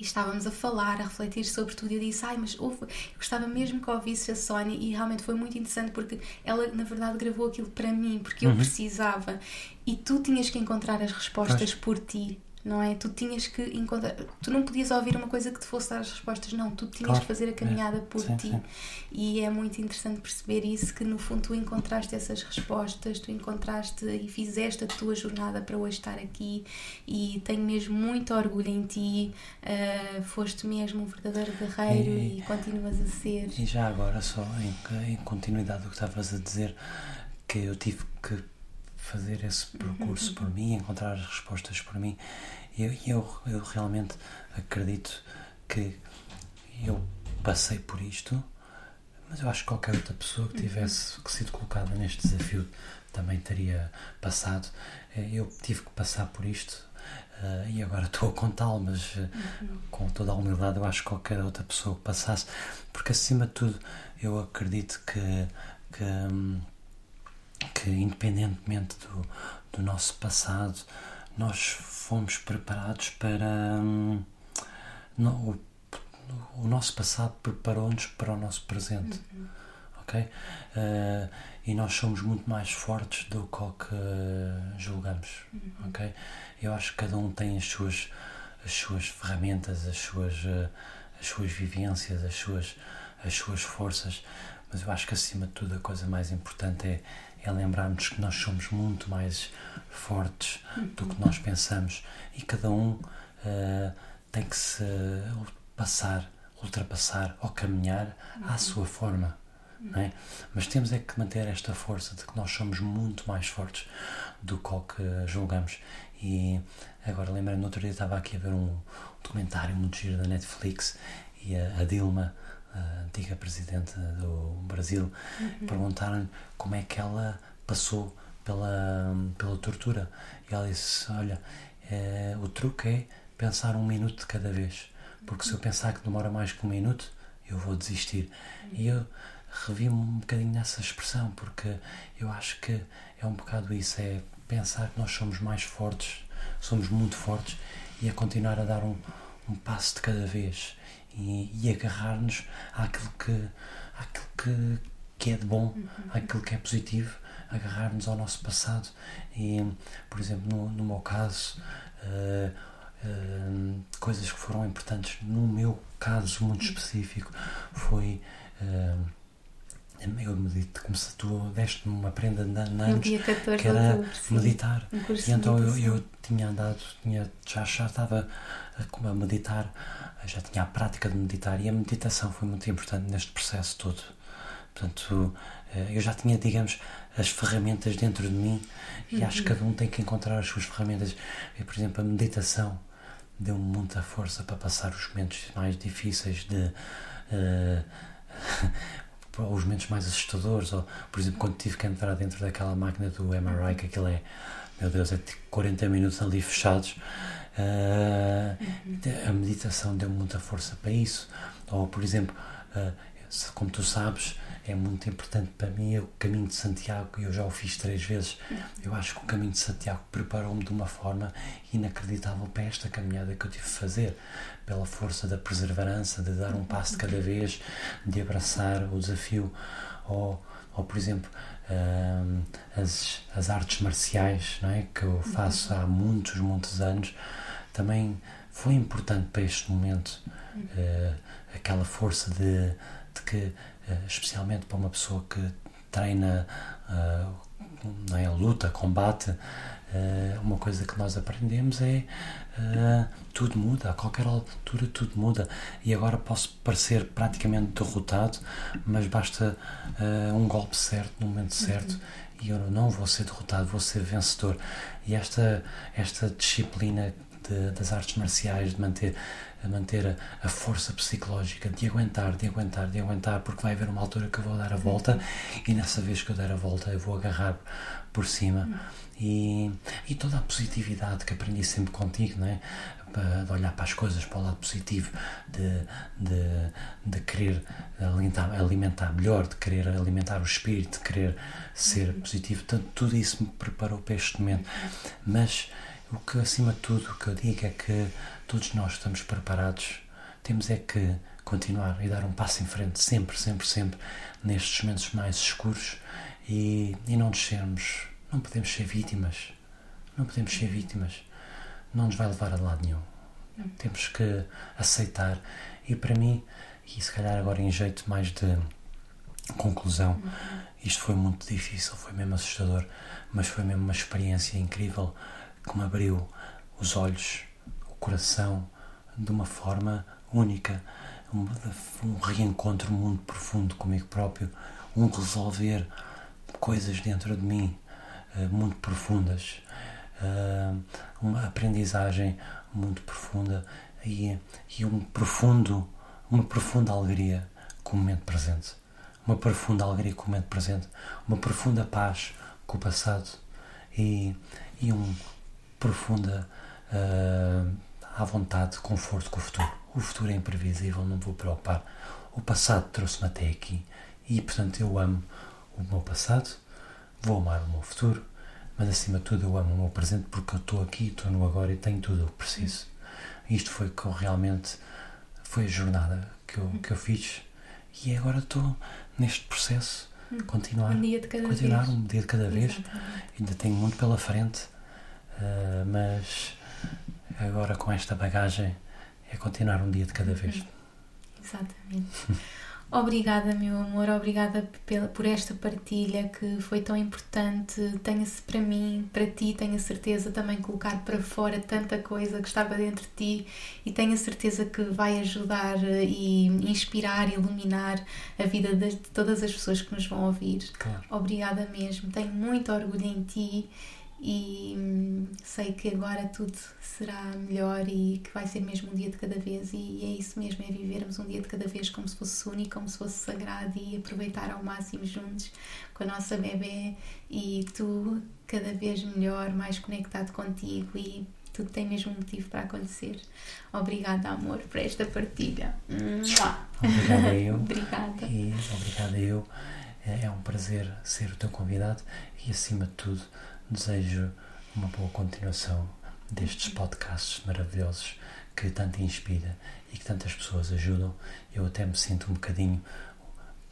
e estávamos a falar, a refletir sobre tudo. E eu disse: Ai, mas ouve, eu gostava mesmo que ouvisse a Sónia. E realmente foi muito interessante porque ela, na verdade, gravou aquilo para mim, porque eu uhum. precisava. E tu tinhas que encontrar as respostas por ti não é? Tu tinhas que encontrar, tu não podias ouvir uma coisa que te fosse dar as respostas, não, tu tinhas claro. que fazer a caminhada é. por sim, ti. Sim. E é muito interessante perceber isso, que no fundo tu encontraste essas respostas, tu encontraste e fizeste a tua jornada para hoje estar aqui e tenho mesmo muito orgulho em ti, uh, foste mesmo um verdadeiro guerreiro e, e, continuas a ser. E já agora, só em, em continuidade do que estavas a dizer, que eu tive que fazer esse percurso por mim, encontrar as respostas por mim. Eu, eu, eu realmente acredito que eu passei por isto, mas eu acho que qualquer outra pessoa que tivesse que sido colocada neste desafio também teria passado. Eh, eu tive que passar por isto uh, e agora estou a contá-lo, mas uh, com toda a humildade eu acho que qualquer outra pessoa que passasse, porque acima de tudo eu acredito que, que um, que, independentemente do, do nosso passado, nós fomos preparados para. Hum, no, o, o, nosso passado preparou-nos para o nosso presente. Uhum. Ok? Uh, e nós somos muito mais fortes do que o que julgamos. Uhum. Ok? Eu acho que cada um tem as suas, as suas ferramentas, as suas, uh, as suas vivências, as suas, as suas forças, mas eu acho que acima de tudo a coisa mais importante é é lembrarmos que nós somos muito mais fortes do que nós pensamos e cada um uh, tem que se passar, ultrapassar ou caminhar à sua forma. É? Mas temos é que manter esta força de que nós somos muito mais fortes do que o que julgamos. E agora lembrando, no outro dia estava aqui a ver um documentário muito giro da Netflix e a, a Dilma a antiga presidente do Brasil, uhum. perguntaram-lhe como é que ela passou pela, pela tortura. E ela disse: Olha, é, o truque é pensar um minuto de cada vez, porque se eu pensar que demora mais que um minuto, eu vou desistir. Uhum. E eu revi-me um bocadinho nessa expressão, porque eu acho que é um bocado isso: é pensar que nós somos mais fortes, somos muito fortes, e a continuar a dar um, um passo de cada vez e, e agarrar-nos àquilo que, àquilo que, que é de bom, uhum. àquilo que é positivo, agarrar-nos ao nosso passado. E, por exemplo, no, no meu caso, uh, uh, coisas que foram importantes, no meu caso muito específico, foi. Uh, eu medito, como se tu deste-me uma prenda de anos que era outubro, meditar. Um e então eu, eu tinha andado, tinha, já, já estava a, a meditar já tinha a prática de meditar e a meditação foi muito importante neste processo todo. Portanto, eh, eu já tinha, digamos, as ferramentas dentro de mim e uhum. acho que cada um tem que encontrar as suas ferramentas. E, por exemplo, a meditação deu-me muita força para passar os momentos mais difíceis de. Uh, os momentos mais assustadores, ou por exemplo, quando tive que entrar dentro daquela máquina do MRI, que aquilo é, meu Deus, é tipo 40 minutos ali fechados. Uh, a meditação deu muita força para isso. Ou, por exemplo, uh, como tu sabes, é muito importante para mim o caminho de Santiago e eu já o fiz três vezes. Eu acho que o caminho de Santiago preparou-me de uma forma inacreditável para esta caminhada que eu tive de fazer, pela força da perseverança, de dar um passo de cada vez, de abraçar o desafio, ou, ou por exemplo, um, as, as artes marciais não é? que eu faço há muitos, muitos anos, também foi importante para este momento. Uh, aquela força de, de que eh, especialmente para uma pessoa que treina uh, é, luta, combate, uh, uma coisa que nós aprendemos é uh, tudo muda, a qualquer altura tudo muda e agora posso parecer praticamente derrotado, mas basta um golpe certo, no momento certo uhum. e eu não vou ser derrotado, vou ser vencedor. E esta, esta disciplina de, das artes marciais, de manter a manter a, a, força psicológica de aguentar, de aguentar, de aguentar, porque vai haver uma altura que eu vou dar a volta e nessa vez que eu der a volta eu vou agarrar por cima. E, e toda a positividade que aprendi sempre contigo, não é? de olhar para as coisas para o lado positivo, de, de, de querer alimentar, alimentar melhor, de querer alimentar o espírito, de querer ser positivo. Portanto, tudo isso me preparou para este momento. Mas o que, acima de tudo, o que eu digo é que todos nós estamos preparados, temos é que continuar e dar um passo em frente, sempre, sempre, sempre, nestes momentos mais escuros e, e não descermos. Não podemos ser vítimas. Não podemos ser vítimas. Não nos vai levar a lado nenhum. Temos que aceitar. E para mim, e se calhar agora em jeito mais de conclusão, isto foi muito difícil, foi mesmo assustador, mas foi mesmo uma experiência incrível que me abriu os olhos coração de uma forma única, um, um reencontro muito profundo comigo próprio, um resolver coisas dentro de mim muito profundas, uh, uma aprendizagem muito profunda e, e um profundo, uma profunda alegria com o momento presente, uma profunda alegria com o momento presente, uma profunda paz com o passado e, e um profunda uh, à vontade, conforto com o futuro. O futuro é imprevisível, não me vou preocupar. O passado trouxe-me até aqui e, portanto, eu amo o meu passado, vou amar o meu futuro, mas acima de tudo eu amo o meu presente porque eu estou aqui, estou no agora e tenho tudo o que preciso. Isto foi que eu realmente foi a jornada que eu, que eu fiz e agora estou neste processo continuar um dia de cada continuar vez. um dia de cada vez Exatamente. ainda tenho muito pela frente uh, mas agora com esta bagagem é continuar um dia de cada vez. Uhum. Exatamente. Obrigada, meu amor, obrigada por esta partilha que foi tão importante. Tenha-se para mim, para ti, tenho a certeza também colocar para fora tanta coisa que estava dentro de ti e tenho a certeza que vai ajudar e inspirar, iluminar a vida de todas as pessoas que nos vão ouvir. Claro. Obrigada mesmo, tenho muito orgulho em ti e hum, sei que agora tudo será melhor e que vai ser mesmo um dia de cada vez e é isso mesmo, é vivermos um dia de cada vez como se fosse único, como se fosse sagrado e aproveitar ao máximo juntos com a nossa bebê e tu cada vez melhor, mais conectado contigo e tudo tem mesmo um motivo para acontecer. Obrigada, amor, por esta partilha. Obrigada eu. obrigada. E obrigada eu. É, é um prazer ser o teu convidado e acima de tudo Desejo uma boa continuação destes podcasts maravilhosos que tanto inspira e que tantas pessoas ajudam. Eu até me sinto um bocadinho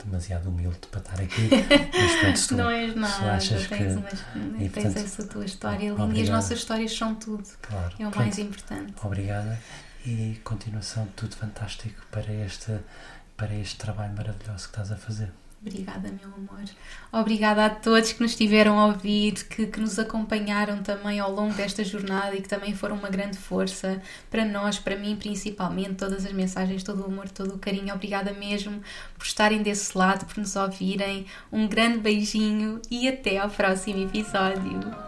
demasiado humilde para estar aqui. Mas pronto, tu, não és nada, achas tens, que, umas, e, tens portanto, essa tua história linda e as nossas histórias são tudo. Claro, é o pronto, mais importante. Obrigada e continuação tudo fantástico para este, para este trabalho maravilhoso que estás a fazer. Obrigada, meu amor. Obrigada a todos que nos tiveram a ouvir, que, que nos acompanharam também ao longo desta jornada e que também foram uma grande força para nós, para mim principalmente. Todas as mensagens, todo o amor, todo o carinho. Obrigada mesmo por estarem desse lado, por nos ouvirem. Um grande beijinho e até ao próximo episódio.